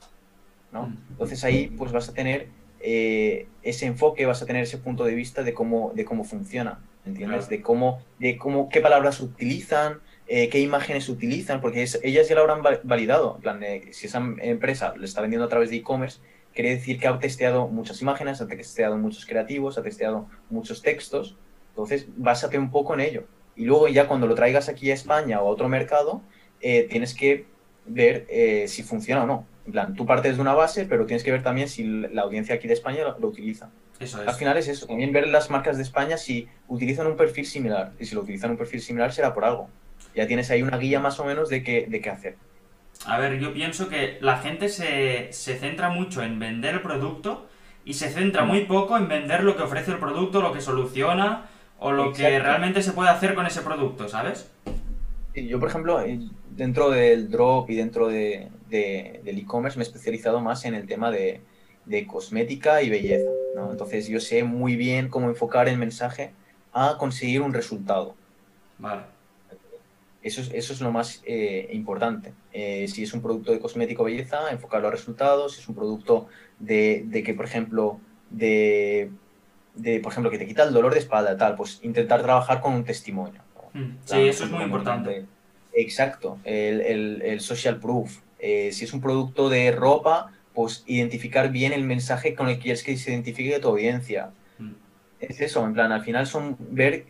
¿no? Mm. Entonces ahí pues vas a tener ese enfoque, vas a tener ese punto de vista de cómo, de cómo funciona, ¿entiendes? De cómo, de cómo, qué palabras utilizan, eh, qué imágenes utilizan, porque ellas ya lo habrán va- validado. En plan, de, si esa empresa le está vendiendo a través de e-commerce, quiere decir que ha testeado muchas imágenes, ha testeado muchos creativos, ha testeado muchos textos. Entonces, básate un poco en ello. Y luego ya cuando lo traigas aquí a España o a otro mercado, eh, tienes que ver eh, si funciona o no. En plan, tú partes de una base, pero tienes que ver también si la audiencia aquí de España lo, lo utiliza. Eso Al es. final es eso, también ver las marcas de España si utilizan un perfil similar. Y si lo utilizan un perfil similar será por algo. Ya tienes ahí una guía más o menos de qué, de qué hacer. A ver, yo pienso que la gente se, se centra mucho en vender el producto y se centra muy poco en vender lo que ofrece el producto, lo que soluciona o lo que realmente se puede hacer con ese producto, ¿sabes? Yo, por ejemplo, eh, dentro del drop y dentro de, de- del e-commerce me he especializado más en el tema de, de cosmética y belleza. ¿no? Entonces yo sé muy bien cómo enfocar el mensaje a conseguir un resultado. Vale. Eso es, eso es lo más eh, importante. Eh, si es un producto de cosmético belleza, enfocarlo a resultados. Si es un producto de, de que, por ejemplo, de, de, por ejemplo, que te quita el dolor de espalda, tal, pues intentar trabajar con un testimonio. ¿no? Mm, Sí, eso es muy importante. Exacto, el, el- el social proof. Eh, si es un producto de ropa, pues identificar bien el mensaje con el que quieres que se identifique tu audiencia. Mm. Es eso, en plan, al final son ver,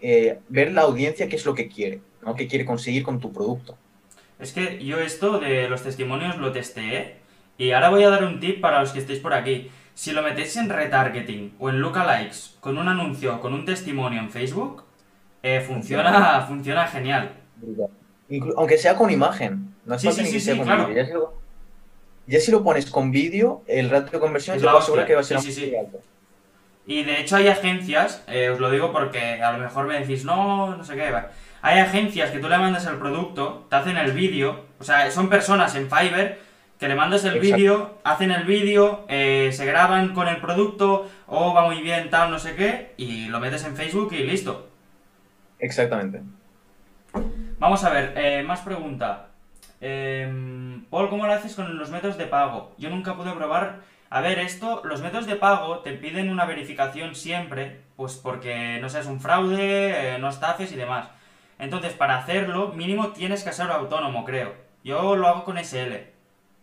eh, ver la audiencia qué es lo que quiere, ¿no? ¿Qué quiere conseguir con tu producto? Es que yo esto de los testimonios lo testeé y ahora voy a dar un tip para los que estéis por aquí. Si lo metéis en retargeting o en lookalikes con un anuncio o con un testimonio en Facebook, eh, funciona, funciona genial. Inclu- aunque sea con imagen, no Sí, sí, sí, claro. Ya si, lo, ya si lo pones con vídeo, el ratio de conversión Es te puedo asegurar que va a ser Sí, muy alto. Y de hecho hay agencias, eh, os lo digo porque a lo mejor me decís, no, no sé qué, va". hay agencias que tú le mandas el producto, te hacen el vídeo, o sea, son personas en Fiverr que le mandas el vídeo, hacen el vídeo, eh, se graban con el producto, o va muy bien, tal, no sé qué, y lo metes en Facebook y listo. Exactamente. Vamos a ver, eh, más pregunta. Em, Paul, ¿cómo lo haces con los métodos de pago? Yo nunca pude probar. A ver, esto, los métodos de pago te piden una verificación siempre, pues porque no seas un fraude, eh, no estafes y demás. Entonces, para hacerlo, mínimo tienes que ser autónomo, creo. Yo lo hago con SL.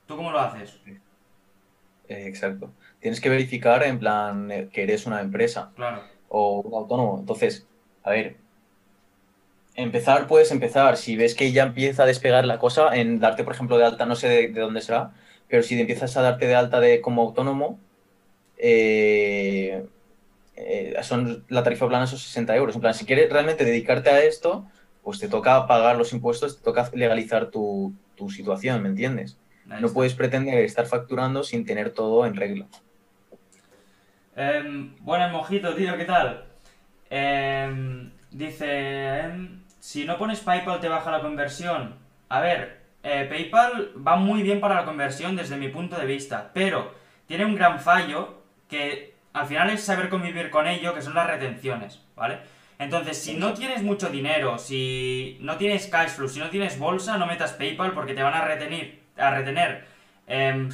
¿Tú cómo lo haces? Eh, exacto. Tienes que verificar en plan eh, que eres una empresa. Claro. o un autónomo. Entonces, a ver, empezar puedes empezar. Si ves que ya empieza a despegar la cosa, en darte, por ejemplo, de alta, no sé de, de dónde será, pero si empiezas a darte de alta de, como autónomo, eh, eh, son, la tarifa plana son 60 euros. En plan, si quieres realmente dedicarte a esto, pues te toca pagar los impuestos, te toca legalizar tu, tu situación, ¿me entiendes? Ahí No está. puedes pretender estar facturando sin tener todo en regla. Em, buenas, mojito, tío, ¿qué tal? Em, dice, em, si no pones PayPal te baja la conversión. A ver, eh, PayPal va muy bien para la conversión desde mi punto de vista, pero tiene un gran fallo que al final es saber convivir con ello, que son las retenciones, ¿vale? Entonces, si no tienes mucho dinero, si no tienes cash flow, si no tienes bolsa, no metas PayPal porque te van a retener, a retener em,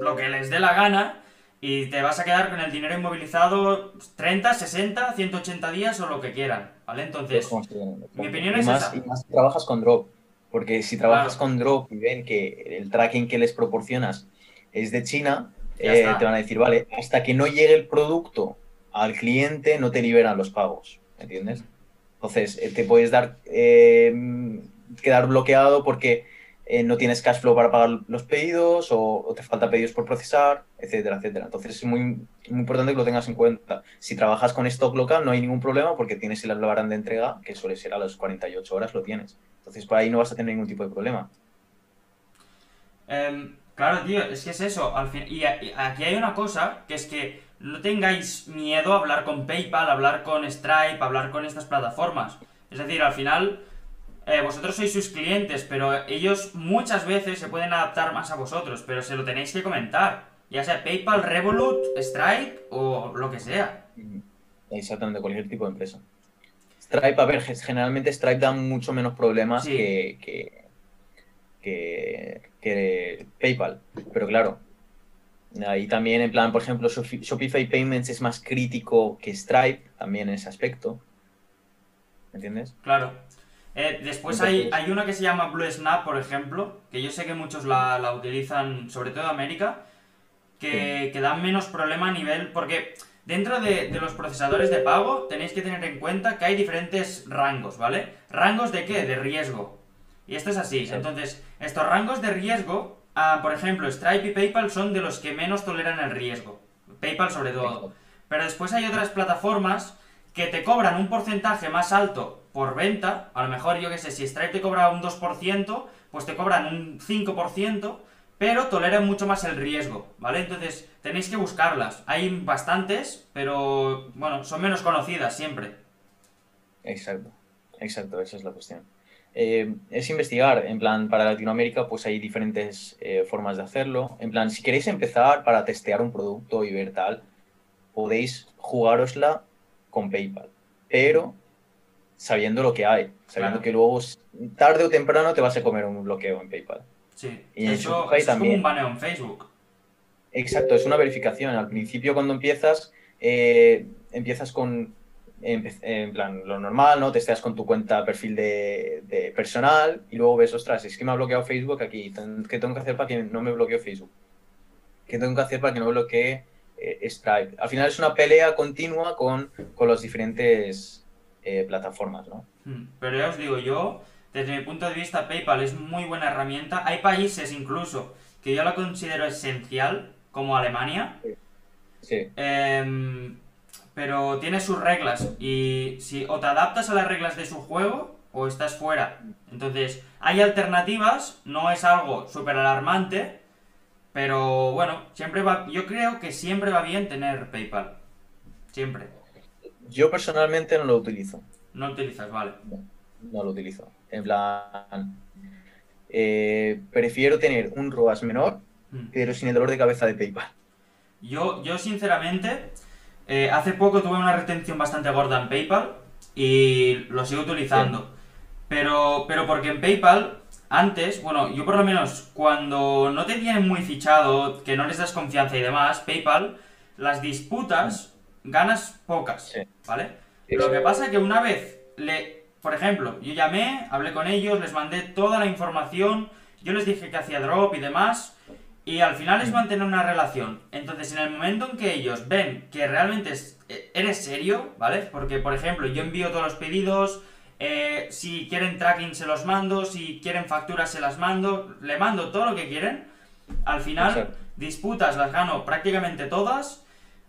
lo que les dé la gana y te vas a quedar con el dinero inmovilizado 30, 60, 180 días o lo que quieran, ¿vale? Entonces, mi opinión es más, esa. y más si trabajas con drop, porque si trabajas Claro. con drop y ven que el tracking que les proporcionas es de China, eh, te van a decir, vale, hasta que no llegue el producto al cliente no te liberan los pagos, ¿me entiendes? Entonces, eh, te puedes dar, eh, quedar bloqueado porque eh, no tienes cash flow para pagar los pedidos o, te falta pedidos por procesar, etcétera, etcétera. Entonces, es muy, muy importante que lo tengas en cuenta. Si trabajas con stock local no hay ningún problema porque tienes el albarán de entrega, que suele ser a las 48 horas, lo tienes. Entonces, por ahí no vas a tener ningún tipo de problema. Em, claro, tío, es que es eso. Al fin... y aquí hay una cosa, que es que no tengáis miedo a hablar con PayPal, a hablar con Stripe, a hablar con estas plataformas. Es decir, al final, eh, vosotros sois sus clientes, pero ellos muchas veces se pueden adaptar más a vosotros, pero se lo tenéis que comentar. Ya sea PayPal, Revolut, Stripe o lo que sea. Exactamente, cualquier tipo de empresa. Stripe, a ver, generalmente Stripe da mucho menos problemas que, que, que, PayPal. Pero claro, ahí también, en plan, por ejemplo, Shopify Payments es más crítico que Stripe, también en ese aspecto. ¿Me entiendes? Claro. Eh, después hay, hay una que se llama Blue Snap, por ejemplo, que yo sé que muchos la, utilizan, sobre todo en América, que, que dan menos problema a nivel. Porque Dentro de, los procesadores de pago tenéis que tener en cuenta que hay diferentes rangos, ¿vale? ¿Rangos de qué? De riesgo. Y esto es así. Entonces, estos rangos de riesgo, ah, por ejemplo, Stripe y PayPal son de los que menos toleran el riesgo. PayPal sobre todo. Pero después hay otras plataformas que te cobran un porcentaje más alto por venta. A lo mejor, yo qué sé, si Stripe te cobra un 2%, pues te cobran un 5% pero toleran mucho más el riesgo, ¿vale? Entonces tenéis que buscarlas. Hay bastantes, pero bueno, son menos conocidas siempre. Exacto, exacto, esa es la cuestión. Eh, es investigar, en plan, para Latinoamérica pues hay diferentes eh, formas de hacerlo. En plan, si queréis empezar para testear un producto y ver tal, podéis jugárosla con PayPal, pero sabiendo lo que hay, sabiendo que luego tarde o temprano te vas a comer un bloqueo en PayPal. Sí, y eso, es como un baneo en Facebook. Exacto, es una verificación. Al principio cuando empiezas, eh, empiezas con en, plan lo normal, ¿no? Te estás con tu cuenta perfil de, personal y luego ves, ostras, es que me ha bloqueado Facebook aquí. ¿Qué tengo que hacer para que no me bloquee Facebook? ¿Qué tengo que hacer para que no me bloquee eh, Stripe? Al final es una pelea continua con, con las diferentes eh, plataformas, ¿no? Hmm, pero ya os digo, yo desde mi punto de vista, PayPal es muy buena herramienta. Hay países incluso que yo la considero esencial, como Alemania. Sí. Em, pero tiene sus reglas. Y si o te adaptas a las reglas de su juego o estás fuera. Entonces, hay alternativas, no es algo súper alarmante. Pero bueno, siempre va. Yo creo que siempre va bien tener PayPal. Siempre. Yo personalmente no lo utilizo. No utilizas, vale. no lo utilizo. En plan, eh, prefiero tener un ROAS menor, mm. pero sin el dolor de cabeza de PayPal. Yo, yo sinceramente, eh, hace poco tuve una retención bastante gorda en PayPal y lo sigo utilizando. Pero, pero porque en PayPal, antes, bueno, yo por lo menos cuando no te tienen muy fichado, que no les das confianza y demás, PayPal, las disputas ganas pocas, ¿vale? Lo que pasa es que una vez le por ejemplo, yo llamé, hablé con ellos, les mandé toda la información, yo les dije que hacía drop y demás, y al final es mantener una relación. Entonces, en el momento en que ellos ven que realmente e, eres serio, ¿vale? Porque, por ejemplo, yo envío todos los pedidos, eh, si quieren tracking se los mando, si quieren facturas se las mando, le mando todo lo que quieren. Al final, disputas las gano prácticamente todas.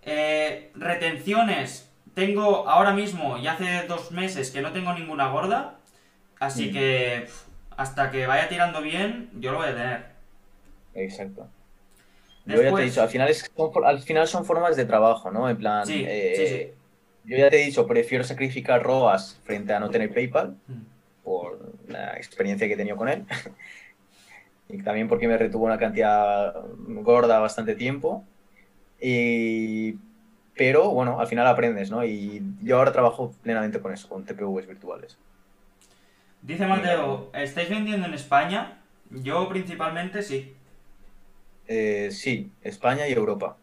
Eh, retenciones tengo ahora mismo y hace dos meses que no tengo ninguna gorda, así mm. que hasta que vaya tirando bien, yo lo voy a tener. Exacto. Yo ya te he dicho, al final, al final son formas de trabajo, ¿no? En plan, eh, yo ya te he dicho, prefiero sacrificar ROAS frente a no tener PayPal, mm. por la experiencia que he tenido con él. y también porque me retuvo una cantidad gorda bastante tiempo. Y pero bueno, al final aprendes, ¿no? Y yo ahora trabajo plenamente con eso, con TPVs virtuales. Dice Mateo, ¿estáis vendiendo en España? Yo principalmente sí. Eh, sí, España y Europa.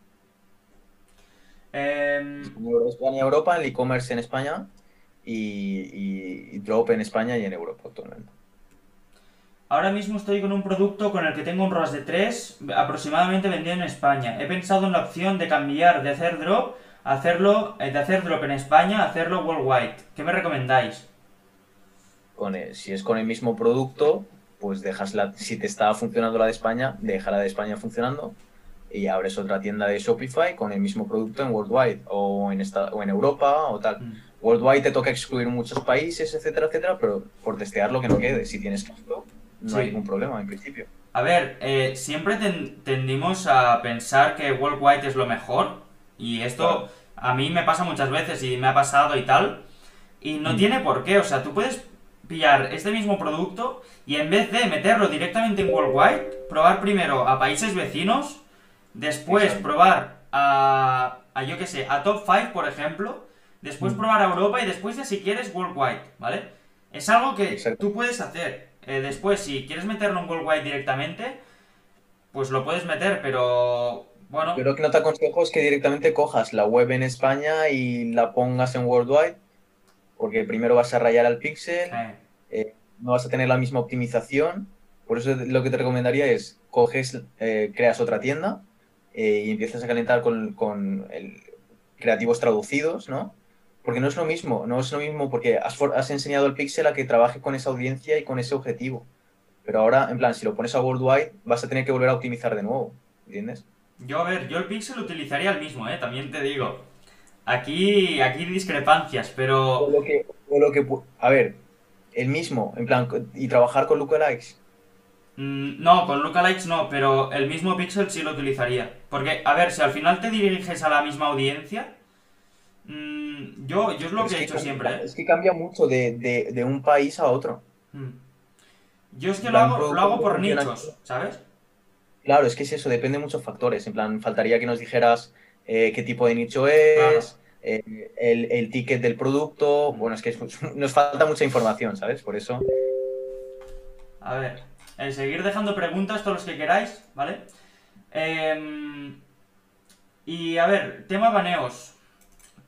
Em, España y Europa, el e-commerce en España y, y, Drop en España y en Europa actualmente. Ahora mismo estoy con un producto con el que tengo un ROAS de 3, aproximadamente vendido en España. He pensado en la opción de cambiar de hacer drop, hacerlo, eh, de hacer drop en España, hacerlo worldwide. ¿Qué me recomendáis? Con si es con el mismo producto, pues dejas la, si te está funcionando la de España, deja la de España funcionando y abres otra tienda de Shopify con el mismo producto en worldwide o en, esta, o en Europa o tal. Mm. Worldwide te toca excluir muchos países, etcétera, etcétera, pero por testear lo que no quede. Si tienes esto, no hay ningún problema en principio. A ver, eh, siempre tendimos a pensar que Worldwide es lo mejor. Y esto a mí me pasa muchas veces y me ha pasado y tal. Y no mm. tiene por qué. O sea, tú puedes pillar este mismo producto y en vez de meterlo directamente en Worldwide, probar primero a países vecinos, después Exacto. probar a, a yo que sé, a Top 5, por ejemplo, después Mm. probar a Europa y después ya si quieres Worldwide, ¿vale? Es algo que Exacto. tú puedes hacer. Eh, después, si quieres meterlo en Worldwide directamente, pues lo puedes meter, pero bueno, Yo lo que no te aconsejo es que directamente cojas la web en España y la pongas en Worldwide, porque primero vas a rayar al pixel, eh, no vas a tener la misma optimización. Por eso lo que te recomendaría es coges, eh, creas otra tienda eh, y empiezas a calentar con, con el- creativos traducidos, ¿no? Porque no es lo mismo, no es lo mismo porque has, has enseñado al pixel a que trabaje con esa audiencia y con ese objetivo. Pero ahora, en plan, si lo pones a Worldwide, vas a tener que volver a optimizar de nuevo, ¿entiendes? Yo, a ver, yo el Pixel utilizaría el mismo, ¿eh? También te digo. Aquí, aquí discrepancias, O pero... lo que, o lo que, a ver, el mismo, en plan, y trabajar con lookalikes. mm, no, con lookalikes no, pero el mismo Pixel sí lo utilizaría. Porque, a ver, si al final te diriges a la misma audiencia... mm, yo, yo es lo que he hecho cambia- siempre, ¿eh? Es que cambia mucho de, de- de un país a otro. Mm. Yo es que lo hago, lo hago por nichos, ¿sabes? Claro, es que es eso, depende de muchos factores. En plan, faltaría que nos dijeras eh, qué tipo de nicho es, eh, el, el ticket del producto. Bueno, es que es- nos falta mucha información, ¿sabes? Por eso. A ver, eh, seguir dejando preguntas todos los que queráis, ¿vale? Em, y a ver, tema baneos.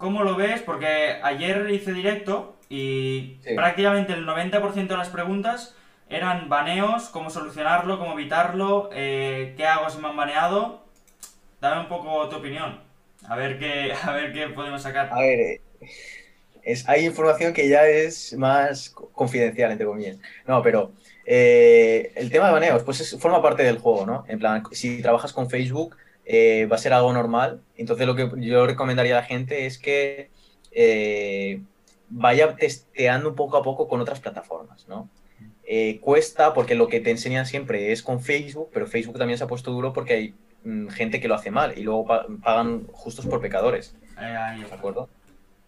¿Cómo lo ves? Porque ayer hice directo y Sí. prácticamente el 90% de las preguntas eran baneos, cómo solucionarlo, cómo evitarlo, eh, qué hago si me han baneado. Dame un poco tu opinión. A ver qué, a ver qué podemos sacar. A ver, eh, es, hay información que ya es más co- confidencial, entre comillas. No, pero eh, el tema de baneos, pues es- forma parte del juego, ¿no? En plan, si trabajas con Facebook, eh, va a ser algo normal. Entonces, lo que yo recomendaría a la gente es que eh, vaya testeando poco a poco con otras plataformas, ¿no? Eh, cuesta porque lo que te enseñan siempre es con Facebook, pero Facebook también se ha puesto duro porque hay mm, gente que lo hace mal y luego pa- pagan justos por pecadores. ¿De acuerdo?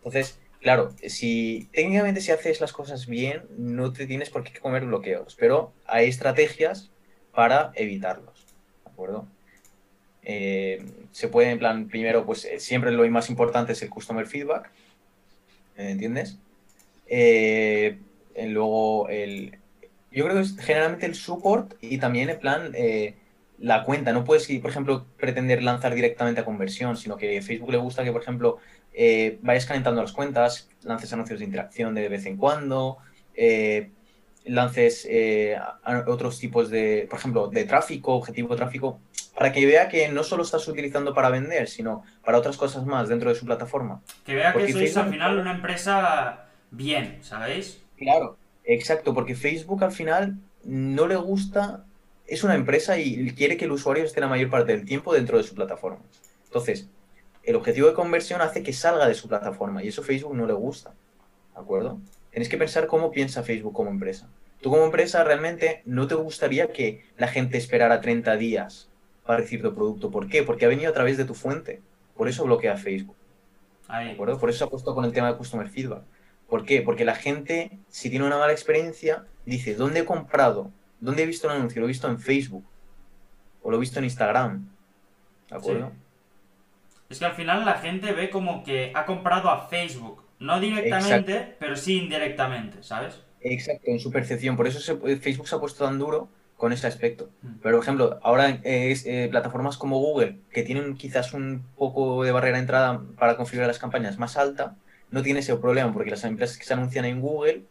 Entonces, claro, si técnicamente si haces las cosas bien, no te tienes por qué comer bloqueos, pero hay estrategias para evitarlos. ¿De acuerdo? Eh, se puede, en plan, primero, pues eh, siempre lo más importante es el customer feedback, ¿eh? ¿entiendes? Luego, el, yo creo que es generalmente el support y también, en plan, la cuenta. No puedes, por ejemplo, pretender lanzar directamente a conversión, sino que a Facebook le gusta que, por ejemplo, vayas calentando las cuentas, lances anuncios de interacción de vez en cuando, lances otros tipos de, por ejemplo, de tráfico, objetivo de tráfico, para que vea que no solo estás utilizando para vender, sino para otras cosas más dentro de su plataforma. Que vea que sois Facebook- al final una empresa bien, ¿sabéis? Claro, exacto, porque Facebook al final no le gusta, es una empresa y quiere que el usuario esté la mayor parte del tiempo dentro de su plataforma. Entonces, el objetivo de conversión hace que salga de su plataforma y eso Facebook no le gusta. ¿De acuerdo? Tienes que pensar cómo piensa Facebook como empresa. Tú como empresa realmente no te gustaría que la gente esperara 30 días para recibir tu producto. ¿Por qué? Porque ha venido a través de tu fuente. Por eso bloquea Facebook. ¿De acuerdo? Por eso ha puesto con el tema de Customer Feedback. ¿Por qué? Porque la gente, si tiene una mala experiencia, dice, ¿dónde he comprado? ¿Dónde he visto el anuncio? Lo he visto en Facebook. O lo he visto en Instagram. ¿De acuerdo? Es que al final la gente ve como que ha comprado a Facebook. No directamente, pero sí indirectamente, ¿sabes? Exacto, en su percepción. Por eso se- Facebook se ha puesto tan duro con ese aspecto. Mm. Pero, por ejemplo, ahora eh, es, eh, plataformas como Google, que tienen quizás un poco de barrera de entrada para configurar las campañas más alta, no tiene ese problema, porque las empresas que se anuncian en Google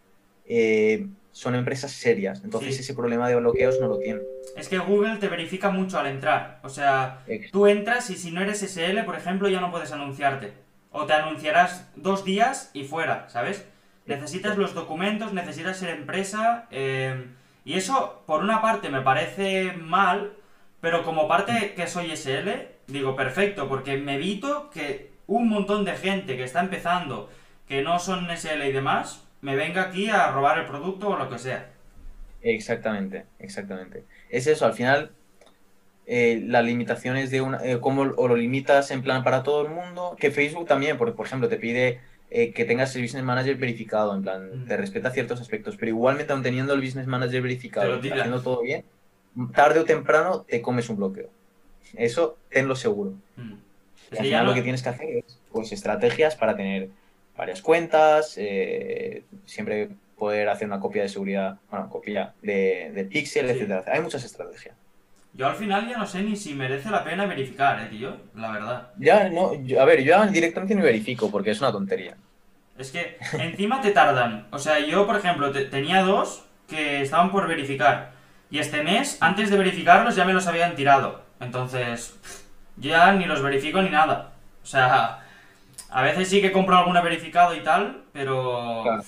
eh, son empresas serias. Entonces Sí. ese problema de bloqueos no lo tienen. Es que Google te verifica mucho al entrar. O sea, tú entras y si no eres SL, por ejemplo, ya no puedes anunciarte. O te anunciarás dos días y fuera, ¿sabes? Necesitas los documentos, necesitas ser empresa. eh, y eso, por una parte, me parece mal, pero como parte que soy SL, digo, perfecto, porque me evito que un montón de gente que está empezando, que no son SL y demás, me venga aquí a robar el producto o lo que sea. Exactamente, exactamente. Es eso, al final, eh, las limitaciones de una, eh, cómo o lo limitas en plan para todo el mundo, que Facebook también, porque por ejemplo te pide eh, que tengas el business manager verificado, en plan, Mm. te respeta ciertos aspectos, pero igualmente, aun teniendo el business manager verificado, haciendo todo bien, tarde o temprano te comes un bloqueo. Eso tenlo seguro. Mm. Y al final no- lo que tienes que hacer es pues, estrategias para tener varias cuentas, eh, siempre poder hacer una copia de seguridad, bueno, copia de, de pixel, Sí. etcétera. Hay muchas estrategias. Yo al final ya no sé ni si merece la pena verificar, eh, tío. La verdad. Ya, no, yo- a ver, yo directamente no verifico porque es una tontería. Es que encima te tardan. O sea, yo, por ejemplo, te- tenía dos que estaban por verificar. Y este mes, antes de verificarlos, ya me los habían tirado. Entonces, ya ni los verifico ni nada. O sea, a veces sí que compro alguna verificado y tal, pero... Claro.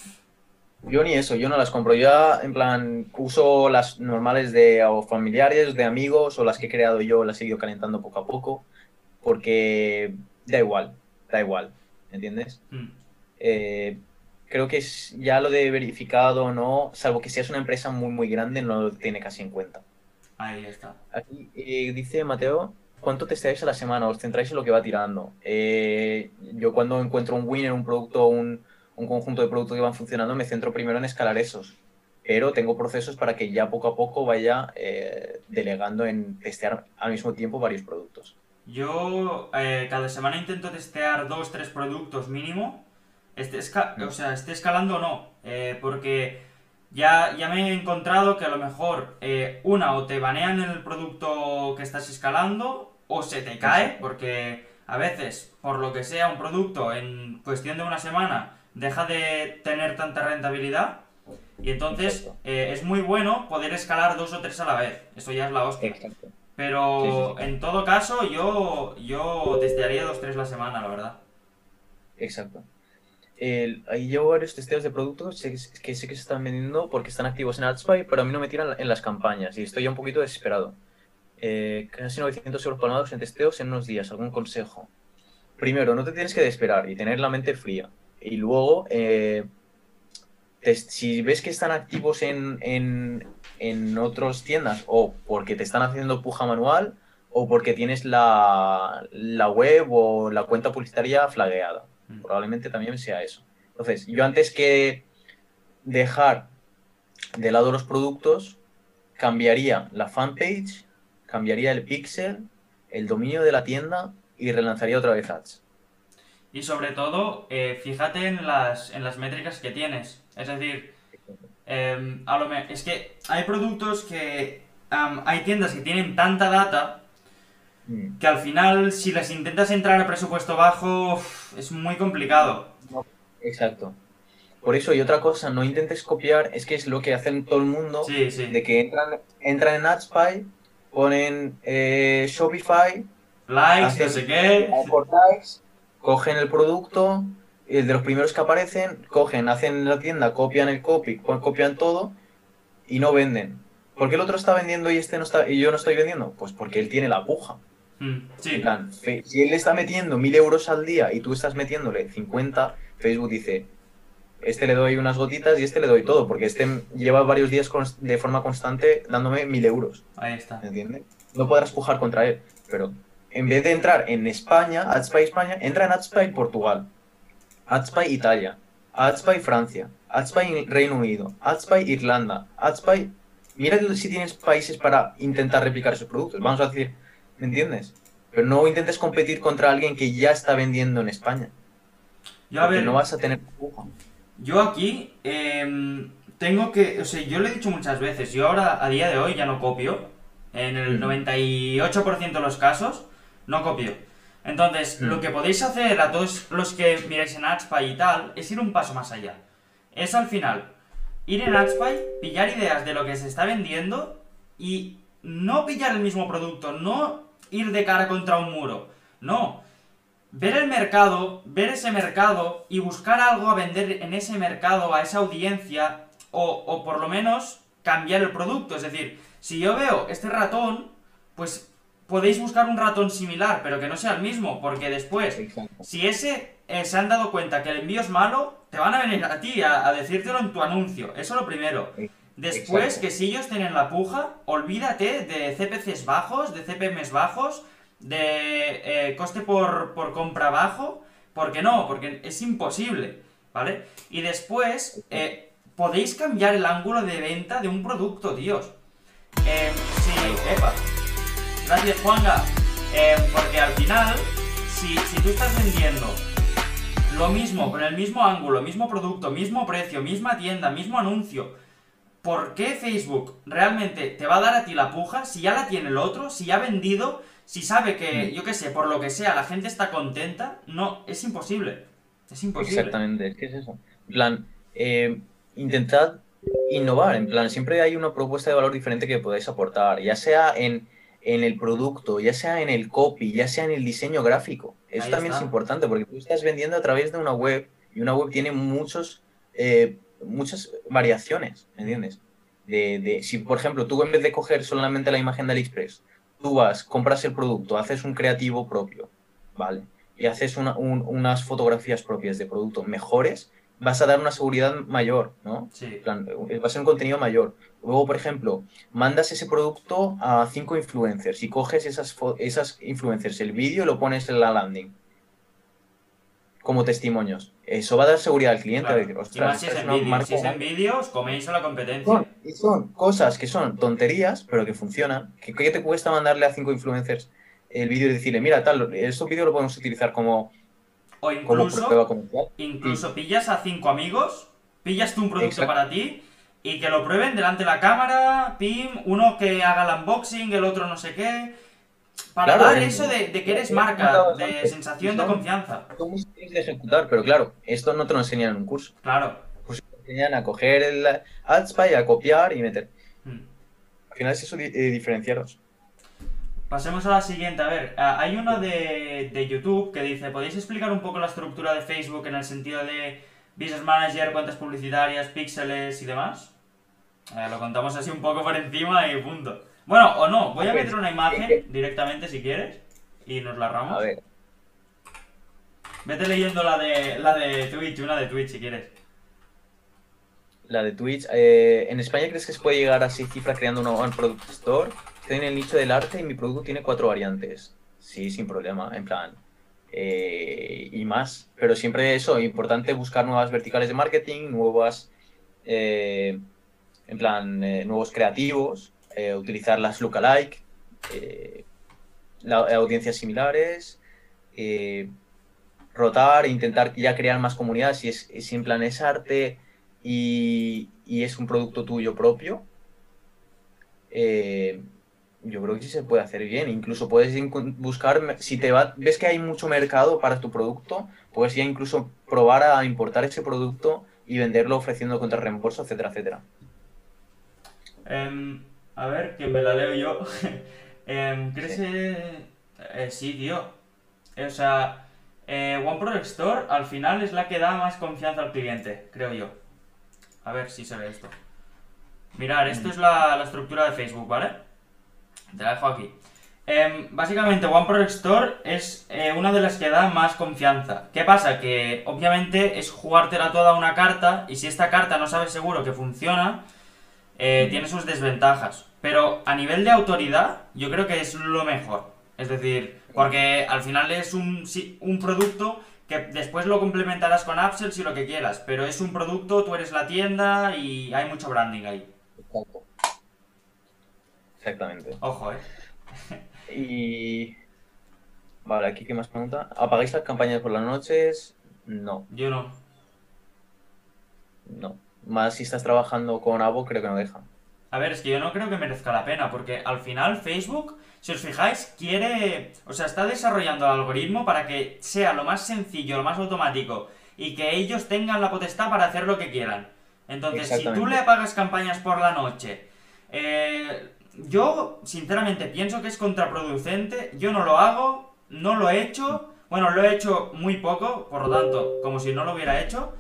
Yo ni eso, yo no las compro. Ya, en plan, uso las normales de o familiares, de amigos, o las que he creado yo, las he ido calentando poco a poco, porque da igual, da igual, ¿entiendes? Mm, Eh, creo que es ya lo de verificado o no, salvo que seas una empresa muy, muy grande, no lo tiene casi en cuenta. ahí está. Aquí eh, dice Mateo, ¿cuánto testeáis a la semana? ¿Os centráis en lo que va tirando? Eh, yo cuando encuentro un winner, un producto, un, un conjunto de productos que van funcionando, me centro primero en escalar esos. Pero tengo procesos para que ya poco a poco vaya eh, delegando en testear al mismo tiempo varios productos. Yo eh, cada semana intento testear dos, tres productos mínimo. Mm. o sea, esté escalando o no. eh, porque ya, ya me he encontrado que a lo mejor eh, una o te banean el producto que estás escalando o se te cae. Porque a veces, por lo que sea, un producto en cuestión de una semana deja de tener tanta rentabilidad. Y entonces eh, es muy bueno poder escalar dos o tres a la vez. Eso ya es la hostia. Exacto. Pero Sí, sí, sí. en todo caso, yo, yo testearía dos tres la semana, la verdad. Exacto. El- ahí llevo varios testeos de productos que, que sé que se están vendiendo porque están activos en AdSpy, pero a mí no me tiran en las campañas y estoy ya un poquito desesperado. Eh, casi 900 euros palmados en testeos en unos días. ¿Algún consejo? Primero, no te tienes que desesperar y tener la mente fría. Y luego, eh, te- si ves que están activos en, en, en otras tiendas o porque te están haciendo puja manual o porque tienes la, la web o la cuenta publicitaria flagueada. Mm. Probablemente también sea eso. Entonces, yo antes que dejar de lado los productos, cambiaría la fanpage, cambiaría el pixel, el dominio de la tienda y relanzaría otra vez ads. Y sobre todo, eh, fíjate en las, en las métricas que tienes. Es decir, em, a lo me- es que hay productos que... hay tiendas que tienen tanta data Mm. que al final, si les intentas entrar a presupuesto bajo, es muy complicado. Exacto. Por eso, y otra cosa, no intentes copiar, es que es lo que hacen todo el mundo, Sí, sí. de que entran, entran en AdSpy, ponen eh, Shopify, Likes, no sé qué. por likes, cogen el producto, el de los primeros que aparecen, cogen, hacen la tienda, copian el copy, co- copian todo y no venden. ¿Por qué el otro está vendiendo y este no está y yo no estoy vendiendo? Pues porque él tiene la puja. Mm, sí. En plan, si él le está metiendo mil euros al día y tú estás metiéndole 50, Facebook dice, este le doy unas gotitas y este le doy todo, porque este lleva varios días de forma constante dándome mil euros. Ahí está. ¿entiendes? No podrás pujar contra él, pero en vez de entrar en España, AdSpy España, entra en AdSpy Portugal, AdSpy Italia, AdSpy Francia, AdSpy Reino Unido, AdSpy Irlanda, AdSpy... Mira si tienes países para intentar replicar esos productos, vamos a decir, ¿me entiendes? Pero no intentes competir contra alguien que ya está vendiendo en España, Yo, a ver, no vas a tener. Yo aquí em, tengo que, o sea, yo lo he dicho muchas veces, yo ahora a día de hoy ya no copio, en el Mm. 98% de los casos no copio. Entonces, Mm. lo que podéis hacer a todos los que miráis en AdSpy y tal, es ir un paso más allá. Es al final, ir en AdSpy, pillar ideas de lo que se está vendiendo y no pillar el mismo producto, no ir de cara contra un muro, no, ver el mercado, ver ese mercado y buscar algo a vender en ese mercado, a esa audiencia, o, o por lo menos cambiar el producto. Es decir, si yo veo este ratón, pues podéis buscar un ratón similar, pero que no sea el mismo, porque después, Exacto. si ese eh, se han dado cuenta que el envío es malo, te van a venir a ti a, a decírtelo en tu anuncio. Eso lo primero. Después, Exacto. que si ellos tienen la puja, olvídate de CPCs bajos, de CPMs bajos, de eh, coste por, por compra bajo, ¿Por qué no? Porque es imposible, ¿vale? Y después, eh, podéis cambiar el ángulo de venta de un producto. Eh, sí, epa. Gracias, Juanga. Eh, porque al final, si, si tú estás vendiendo lo mismo, con el mismo ángulo, mismo producto, mismo precio, misma tienda, mismo anuncio, ¿por qué Facebook realmente te va a dar a ti la puja si ya la tiene el otro, si ya ha vendido, si sabe que, yo qué sé, por lo que sea, la gente está contenta? No, es imposible. Es imposible. Exactamente, es que es eso. En plan, eh, intentad innovar, en plan, siempre hay una propuesta de valor diferente que podáis aportar, ya sea en, en el producto, ya sea en el copy, ya sea en el diseño gráfico. Eso Ahí también está. es importante porque tú estás vendiendo a través de una web y una web tiene muchos, eh, muchas variaciones, ¿me entiendes? De, de- si, por ejemplo, tú en vez de coger solamente la imagen de AliExpress, tú vas, compras el producto, haces un creativo propio, ¿vale? Y haces una- un- unas fotografías propias de producto mejores, vas a dar una seguridad mayor, ¿no? Sí. Eh, va a ser un contenido mayor. Luego, por ejemplo, mandas ese producto a cinco influencers y coges esas, influencers, el vídeo y lo pones en la landing como testimonios. Eso va a dar seguridad al cliente. Claro. de decir, Y "Ostras, más si es en una vídeo. marca Si es en guay". vídeo, os coméis a la competencia. Son, y son cosas que son tonterías, pero que funcionan. ¿Qué, qué te cuesta mandarle a cinco influencers el vídeo y decirle, mira, tal, estos vídeos lo podemos utilizar como, O incluso, incluso pillas a cinco amigos, pillas tú un producto Exacto. para ti y que lo prueben delante de la cámara, pim, uno que haga el unboxing, el otro no sé qué. Para Claro, dar eso de, de que eres marca, de en- sensación de confianza. Son muy de ejecutar, pero claro, esto no te lo enseñan en un curso. Claro. Pues te enseñan a coger el AdSpy, a copiar y meter. Mm. Al final es eso, eh, diferenciaros. Pasemos a la siguiente. A ver, hay uno de, de YouTube que dice, ¿podéis explicar un poco la estructura de Facebook en el sentido de Business Manager, cuentas publicitarias, píxeles y demás? Eh, lo contamos así un poco por encima y punto. Bueno, o no, voy a A meter una imagen directamente si quieres y nos la A ramos. ver, Vete leyendo la de, la de Twitch, una de Twitch si quieres. la de Twitch. eh, ¿En España crees que se puede llegar a seis cifras creando una One Product Store? Estoy en el nicho del arte y mi producto tiene cuatro variantes. Sí, sin problema, en plan. eh, y más. Pero siempre eso, importante buscar nuevas verticales de marketing, nuevas. eh, en plan, eh, nuevos creativos, utilizar las lookalike, la- audiencias similares, rotar e intentar ya crear más comunidades. Si es, si en plan es arte y, es un producto tuyo propio, yo creo que sí se puede hacer bien. Incluso puedes buscar, si te va, ves que hay mucho mercado para tu producto, puedes ya incluso probar a importar ese producto y venderlo ofreciendo contra reembolso, etcétera, etcétera. Em, a ver, que me la leo yo. Em, ¿Crees que...? eh, sí, tío. O sea, eh, One Product Store al final es la que da más confianza al cliente, creo yo. A ver si se ve esto. Mirar, esto es la, la estructura de Facebook, ¿vale? Te la dejo aquí. Em, básicamente, One Product Store es eh, una de las que da más confianza. ¿Qué pasa? Que obviamente es jugártela toda a una carta y si esta carta no sabes seguro que funciona, eh, tiene sus desventajas. Pero a nivel de autoridad, yo creo que es lo mejor. Es decir, porque al final es un producto que después lo complementarás con upsells y lo que quieras. Pero es un producto, tú eres la tienda y hay mucho branding ahí. Exactamente. Ojo, eh. Y. Vale, aquí qué más pregunta. ¿Apagáis las campañas por las noches? No, Yo no. no. Más si estás trabajando con Avo, creo que no deja. A ver, es que yo no creo que merezca la pena, porque al final Facebook, si os fijáis, quiere, o sea, está desarrollando el algoritmo para que sea lo más sencillo, lo más automático, y que ellos tengan la potestad para hacer lo que quieran. Entonces, si tú le apagas campañas por la noche, eh, yo sinceramente pienso que es contraproducente, yo no lo hago, no lo he hecho, bueno, lo he hecho muy poco, por lo tanto, como si no lo hubiera hecho,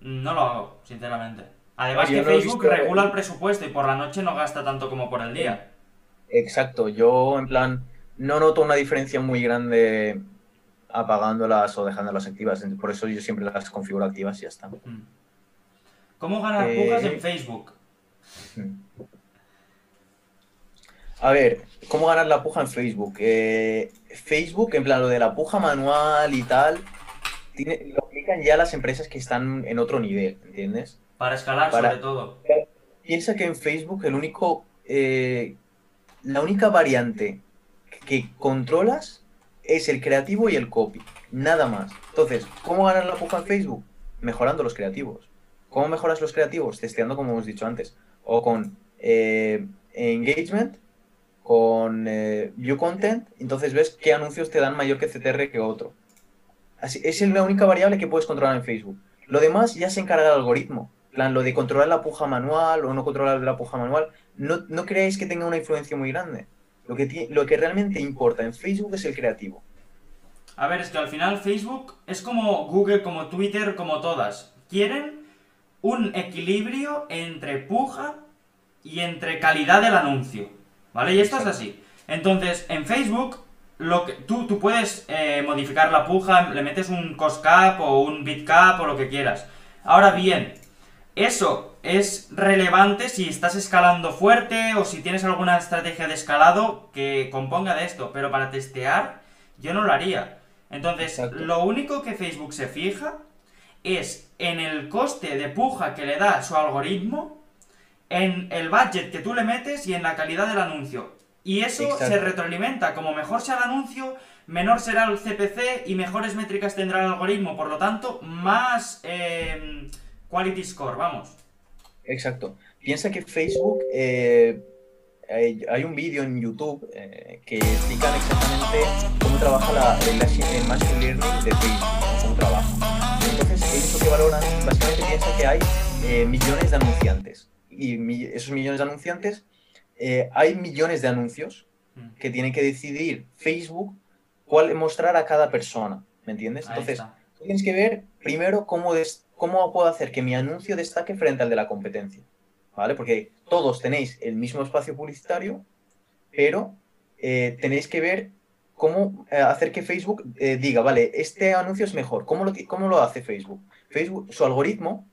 no lo hago, sinceramente. Además Yo que Facebook visto- regula el presupuesto y por la noche no gasta tanto como por el día. Exacto, yo en plan no noto una diferencia muy grande apagándolas o dejándolas activas. Por eso yo siempre las configuro activas y ya está. Mm. ¿Cómo ganar Eh, pujas en Facebook? A ver, ¿cómo ganar la puja en Facebook? Eh, Facebook, en plan lo de la puja manual y tal, tiene, lo aplican ya las empresas que están en otro nivel, ¿entiendes? Para escalar Para- sobre todo. Piensa que en Facebook el único, eh, la única variante que controlas es el creativo y el copy, nada más. Entonces, ¿cómo ganar la puja en Facebook? Mejorando los creativos. ¿Cómo mejoras los creativos? Testeando, como hemos dicho antes, o con eh, engagement, con eh, view content, entonces ves qué anuncios te dan mayor que CTR que otro. Así, es la única variable que puedes controlar en Facebook. Lo demás ya se encarga el algoritmo. Plan, lo de controlar la puja manual o no controlar la puja manual, no, no creáis que tenga una influencia muy grande. Lo que, lo que realmente importa en Facebook es el creativo. A ver, es que al final Facebook es como Google, como Twitter, como todas. Quieren un equilibrio entre puja y entre calidad del anuncio. ¿Vale? Y esto es así. Entonces, en Facebook, lo que, tú, tú puedes eh, modificar la puja, le metes un cost cap o un bit cap o lo que quieras. Ahora bien, eso es relevante si estás escalando fuerte o si tienes alguna estrategia de escalado que componga de esto, pero para testear yo no lo haría. Entonces, Exacto. lo único que Facebook se fija es en el coste de puja que le da su algoritmo, en el budget que tú le metes y en la calidad del anuncio. Y eso Exacto. se retroalimenta. Como mejor sea el anuncio, menor será el CPC y mejores métricas tendrá el algoritmo. Por lo tanto, más eh, quality score, vamos. Exacto. Piensa que Facebook, eh, hay, hay un vídeo en YouTube eh, que explican exactamente cómo trabaja la, el, el Machine Learning de Facebook, cómo trabaja. Entonces, ellos lo que valoran, básicamente piensa que hay eh, millones de anunciantes. Y mi- esos millones de anunciantes, eh, hay millones de anuncios Mm. que tiene que decidir Facebook cuál mostrar a cada persona. ¿Me entiendes? Ahí Entonces, está. Tienes que ver primero cómo, des- cómo puedo hacer que mi anuncio destaque frente al de la competencia. ¿Vale? Porque todos tenéis el mismo espacio publicitario, pero eh, tenéis que ver cómo eh, hacer que Facebook eh, diga, vale, este anuncio es mejor. ¿Cómo lo, ¿Cómo lo hace Facebook? Facebook, su algoritmo,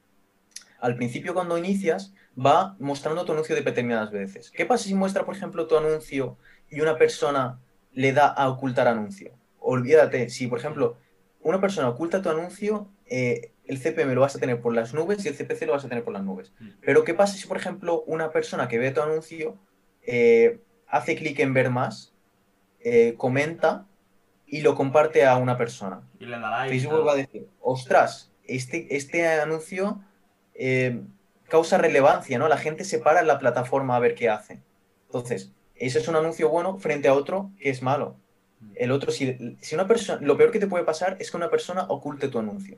al principio cuando inicias, va mostrando tu anuncio de determinadas veces. ¿Qué pasa si muestra, por ejemplo, tu anuncio y una persona le da a ocultar anuncio? Olvídate, si por ejemplo una persona oculta tu anuncio, eh, el CPM lo vas a tener por las nubes y el CPC lo vas a tener por las nubes. Mm. Pero ¿qué pasa si, por ejemplo, una persona que ve tu anuncio eh, hace clic en ver más, eh, comenta y lo comparte a una persona? Y le da like. y Facebook va a decir, ostras, este, este anuncio eh, causa relevancia, ¿no? La gente se para en la plataforma a ver qué hace. Entonces, ese es un anuncio bueno frente a otro que es malo. El otro, si, si una persona, lo peor que te puede pasar es que una persona oculte tu anuncio.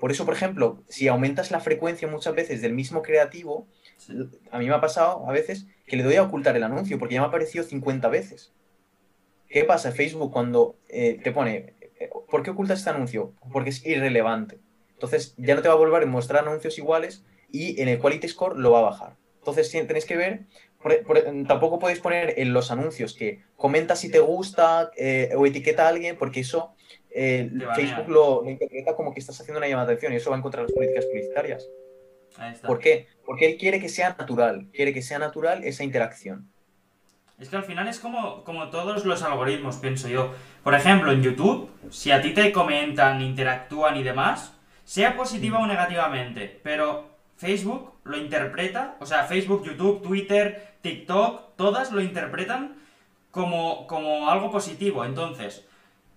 Por eso, por ejemplo, si aumentas la frecuencia muchas veces del mismo creativo, Sí. a mí me ha pasado a veces que le doy a ocultar el anuncio porque ya me ha aparecido 50 veces. ¿Qué pasa? Facebook cuando eh, te pone, eh, ¿por qué ocultas este anuncio? Porque es irrelevante. Entonces ya no te va a volver a mostrar anuncios iguales y en el Quality Score lo va a bajar. Entonces tenéis que ver, por- por- tampoco podéis poner en los anuncios que comenta si te gusta eh, o etiqueta a alguien porque eso eh. Facebook lo, lo interpreta como que estás haciendo una llamada de atención y eso va en contra de las políticas publicitarias. Ahí está. ¿Por qué? Porque él quiere que sea natural, quiere que sea natural esa interacción. Es que al final es como, como todos los algoritmos, pienso yo. Por ejemplo, en YouTube, si a ti te comentan, interactúan y demás, sea positiva o negativamente, pero Facebook lo interpreta, o sea, Facebook, YouTube, Twitter, TikTok, todas lo interpretan como, como algo positivo. Entonces,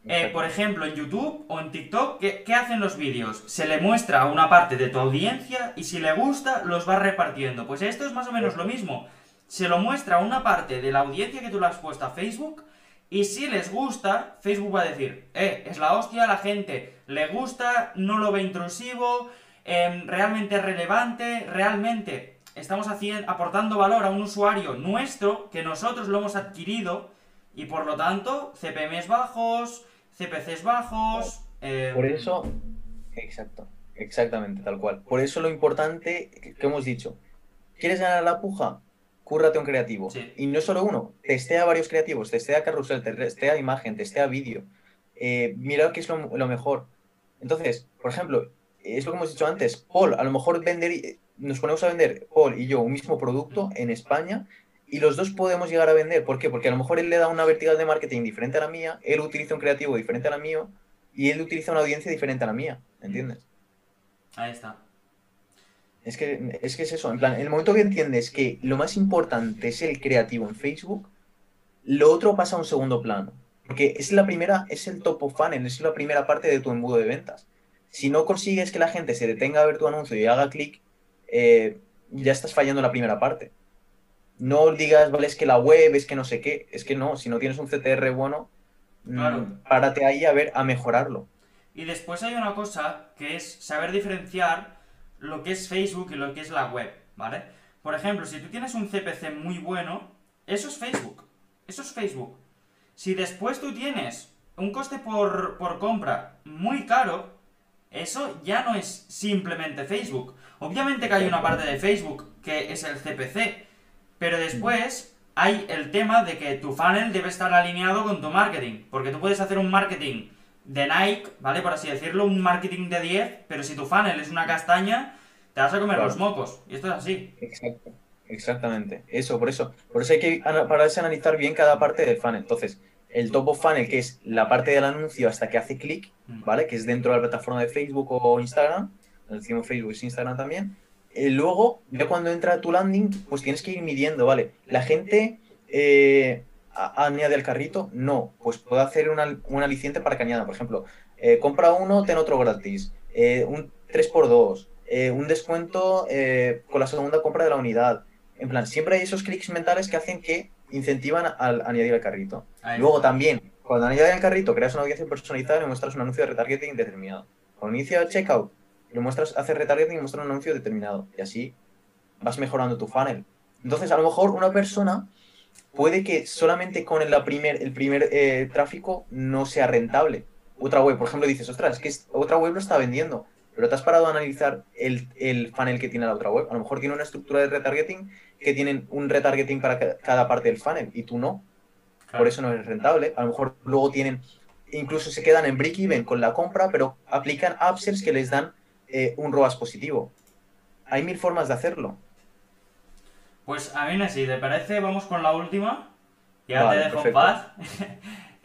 eh, por ejemplo, en YouTube o en TikTok, ¿qué, qué hacen los vídeos? Se le muestra a una parte de tu audiencia y si le gusta, los va repartiendo. Pues esto es más o menos lo mismo. Se lo muestra a una parte de la audiencia que tú le has puesto a Facebook y si les gusta, Facebook va a decir, eh, es la hostia, la gente le gusta, no lo ve intrusivo, em, realmente es relevante, realmente estamos haciendo, aportando valor a un usuario nuestro que nosotros lo hemos adquirido y por lo tanto CPMs bajos, CPCs bajos. em, Por eso, exacto, exactamente, tal cual. Por eso lo importante que que hemos dicho, ¿quieres ganar la puja? Cúrrate un creativo. Sí. Y no solo uno, testea varios creativos, testea carrusel, testea imagen, testea vídeo. Eh, mira qué es lo, lo mejor. Entonces, por ejemplo, es lo que hemos dicho antes, Paul, a lo mejor vender, nos ponemos a vender, Paul y yo, un mismo producto en España y los dos podemos llegar a vender. ¿Por qué? Porque a lo mejor él le da una vertical de marketing diferente a la mía, él utiliza un creativo diferente a la mío y él utiliza una audiencia diferente a la mía, ¿entiendes? Ahí está. Es que, es que es eso, en plan, en el momento que entiendes que lo más importante es el creativo en Facebook, lo otro pasa a un segundo plano. Porque es la primera, es el top of funnel, es la primera parte de tu embudo de ventas. Si no consigues que la gente se detenga a ver tu anuncio y haga clic, eh, ya estás fallando la primera parte. No digas, vale, es que la web, es que no sé qué, es que no, si no tienes un CTR bueno, mm, párate ahí a ver, a mejorarlo. Y después hay una cosa que es saber diferenciar lo que es Facebook y lo que es la web, ¿vale? Por ejemplo, si tú tienes un CPC muy bueno, eso es Facebook. Eso es Facebook. Si después tú tienes un coste por, por compra muy caro, eso ya no es simplemente Facebook. Obviamente que hay una parte de Facebook que es el CPC, pero después hay el tema de que tu funnel debe estar alineado con tu marketing, porque tú puedes hacer un marketing de Nike, ¿vale? Por así decirlo, un marketing de 10, pero si tu funnel es una castaña, te vas a comer los mocos. Y esto es así. Exacto. Exactamente. Eso, por eso. Por eso hay que para analizar bien cada parte del funnel. Entonces, el top of funnel, que es la parte del anuncio hasta que hace clic, mm. ¿vale? Que es dentro de la plataforma de Facebook o Instagram. Decimos Facebook y Instagram también. Eh, luego, ya cuando entra tu landing, pues tienes que ir midiendo, ¿vale? La gente eh, añade al carrito, no, pues puedo hacer un aliciente para que añada, por ejemplo, eh, compra uno, ten otro gratis, un 3x2, eh, un descuento con la segunda compra de la unidad. En plan, siempre hay esos clics mentales que hacen que incentivan al añadir al carrito. Luego también, cuando añades al carrito, creas una audiencia personalizada y le muestras un anuncio de retargeting determinado. Cuando inicia el checkout, le muestras, hacer retargeting y muestras un anuncio determinado. Y así vas mejorando tu funnel. Entonces, a lo mejor una persona puede que solamente con el primer, el primer eh, tráfico no sea rentable. Otra web, por ejemplo, dices, ostras, es que otra web lo está vendiendo, pero te has parado a analizar el, el, funnel que tiene la otra web. A lo mejor tiene una estructura de retargeting que tienen un retargeting para cada parte del funnel y tú no. Por eso no es rentable. A lo mejor luego tienen, incluso se quedan en break-even con la compra, pero aplican upsells que les dan eh, un ROAS positivo. Hay mil formas de hacerlo. Pues a mí, si te parece, vamos con la última. Ya te dejo en paz.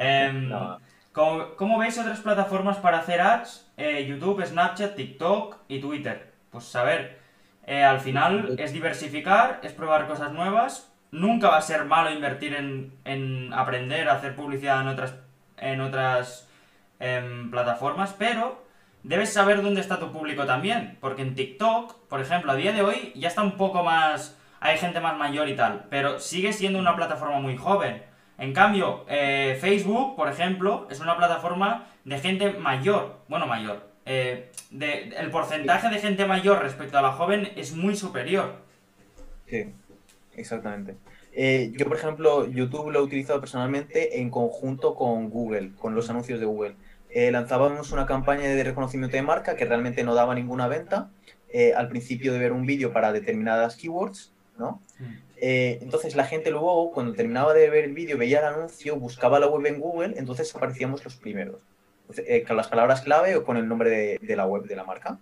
¿cómo, veis otras plataformas para hacer ads? Eh, YouTube, Snapchat, TikTok y Twitter. Pues a ver, eh, al final es diversificar, es probar cosas nuevas. Nunca va a ser malo invertir en, aprender a hacer publicidad en otras, en otras em, plataformas, pero debes saber dónde está tu público también. Porque en TikTok, por ejemplo, a día de hoy ya está un poco más hay gente más mayor y tal, pero sigue siendo una plataforma muy joven. En cambio, eh, Facebook, por ejemplo, es una plataforma de gente mayor, bueno, mayor. Eh, de, el porcentaje de gente mayor respecto a la joven es muy superior. Sí, exactamente. Eh, yo, por ejemplo, YouTube lo he utilizado personalmente en conjunto con Google, con los anuncios de Google. lanzábamos una campaña de reconocimiento de marca que realmente no daba ninguna venta. al principio de ver un vídeo para determinadas keywords ¿no? Eh, entonces la gente luego, cuando terminaba de ver el vídeo, veía el anuncio, buscaba la web en Google, entonces aparecíamos los primeros, eh, con las palabras clave o con el nombre de, la web de la marca.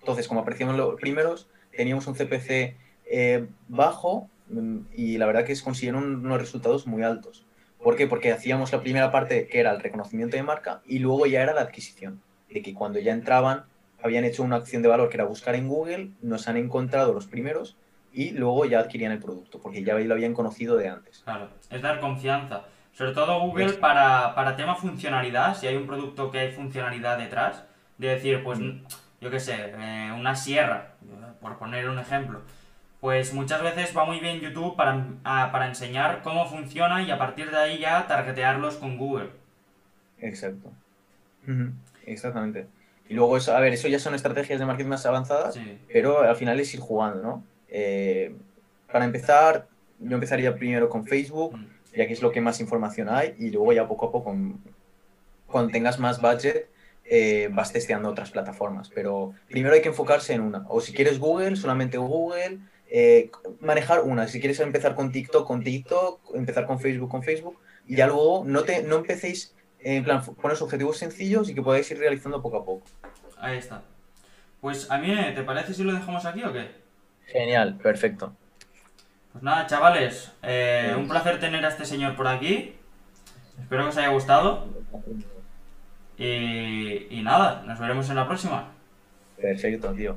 Entonces, como aparecíamos los primeros, teníamos un CPC eh, bajo mm, y la verdad que consiguieron unos resultados muy altos. ¿Por qué? Porque hacíamos la primera parte que era el reconocimiento de marca y luego ya era la adquisición. De que cuando ya entraban, habían hecho una acción de valor que era buscar en Google, nos han encontrado los primeros y luego ya adquirían el producto, porque ya lo habían conocido de antes. Claro, es dar confianza. Sobre todo Google para, para tema funcionalidad, si hay un producto que hay funcionalidad detrás, de decir, pues, mm. yo qué sé, eh, una sierra, por poner un ejemplo. Pues muchas veces va muy bien YouTube para, para enseñar cómo funciona y a partir de ahí ya targetearlos con Google. Exacto. Exactamente. Y luego, eso, a ver, eso ya son estrategias de marketing más avanzadas, pero al final es ir jugando, ¿no? Eh, para empezar, yo empezaría primero con Facebook, mm. ya que es lo que más información hay, y luego ya poco a poco, cuando tengas más budget, eh, vas testeando otras plataformas. Pero primero hay que enfocarse en una. O si quieres Google, solamente Google. Eh, manejar una. Si quieres empezar con TikTok, con TikTok. Empezar con Facebook, con Facebook. Y ya luego no, te, no empecéis, en plan, pones objetivos sencillos y que podáis ir realizando poco a poco. Ahí está. Pues a mí, ¿te parece si lo dejamos aquí o qué? Genial, perfecto. Pues nada, chavales, eh, un placer tener a este señor por aquí. Espero que os haya gustado. Y, y nada, nos veremos en la próxima. Perfecto, tío.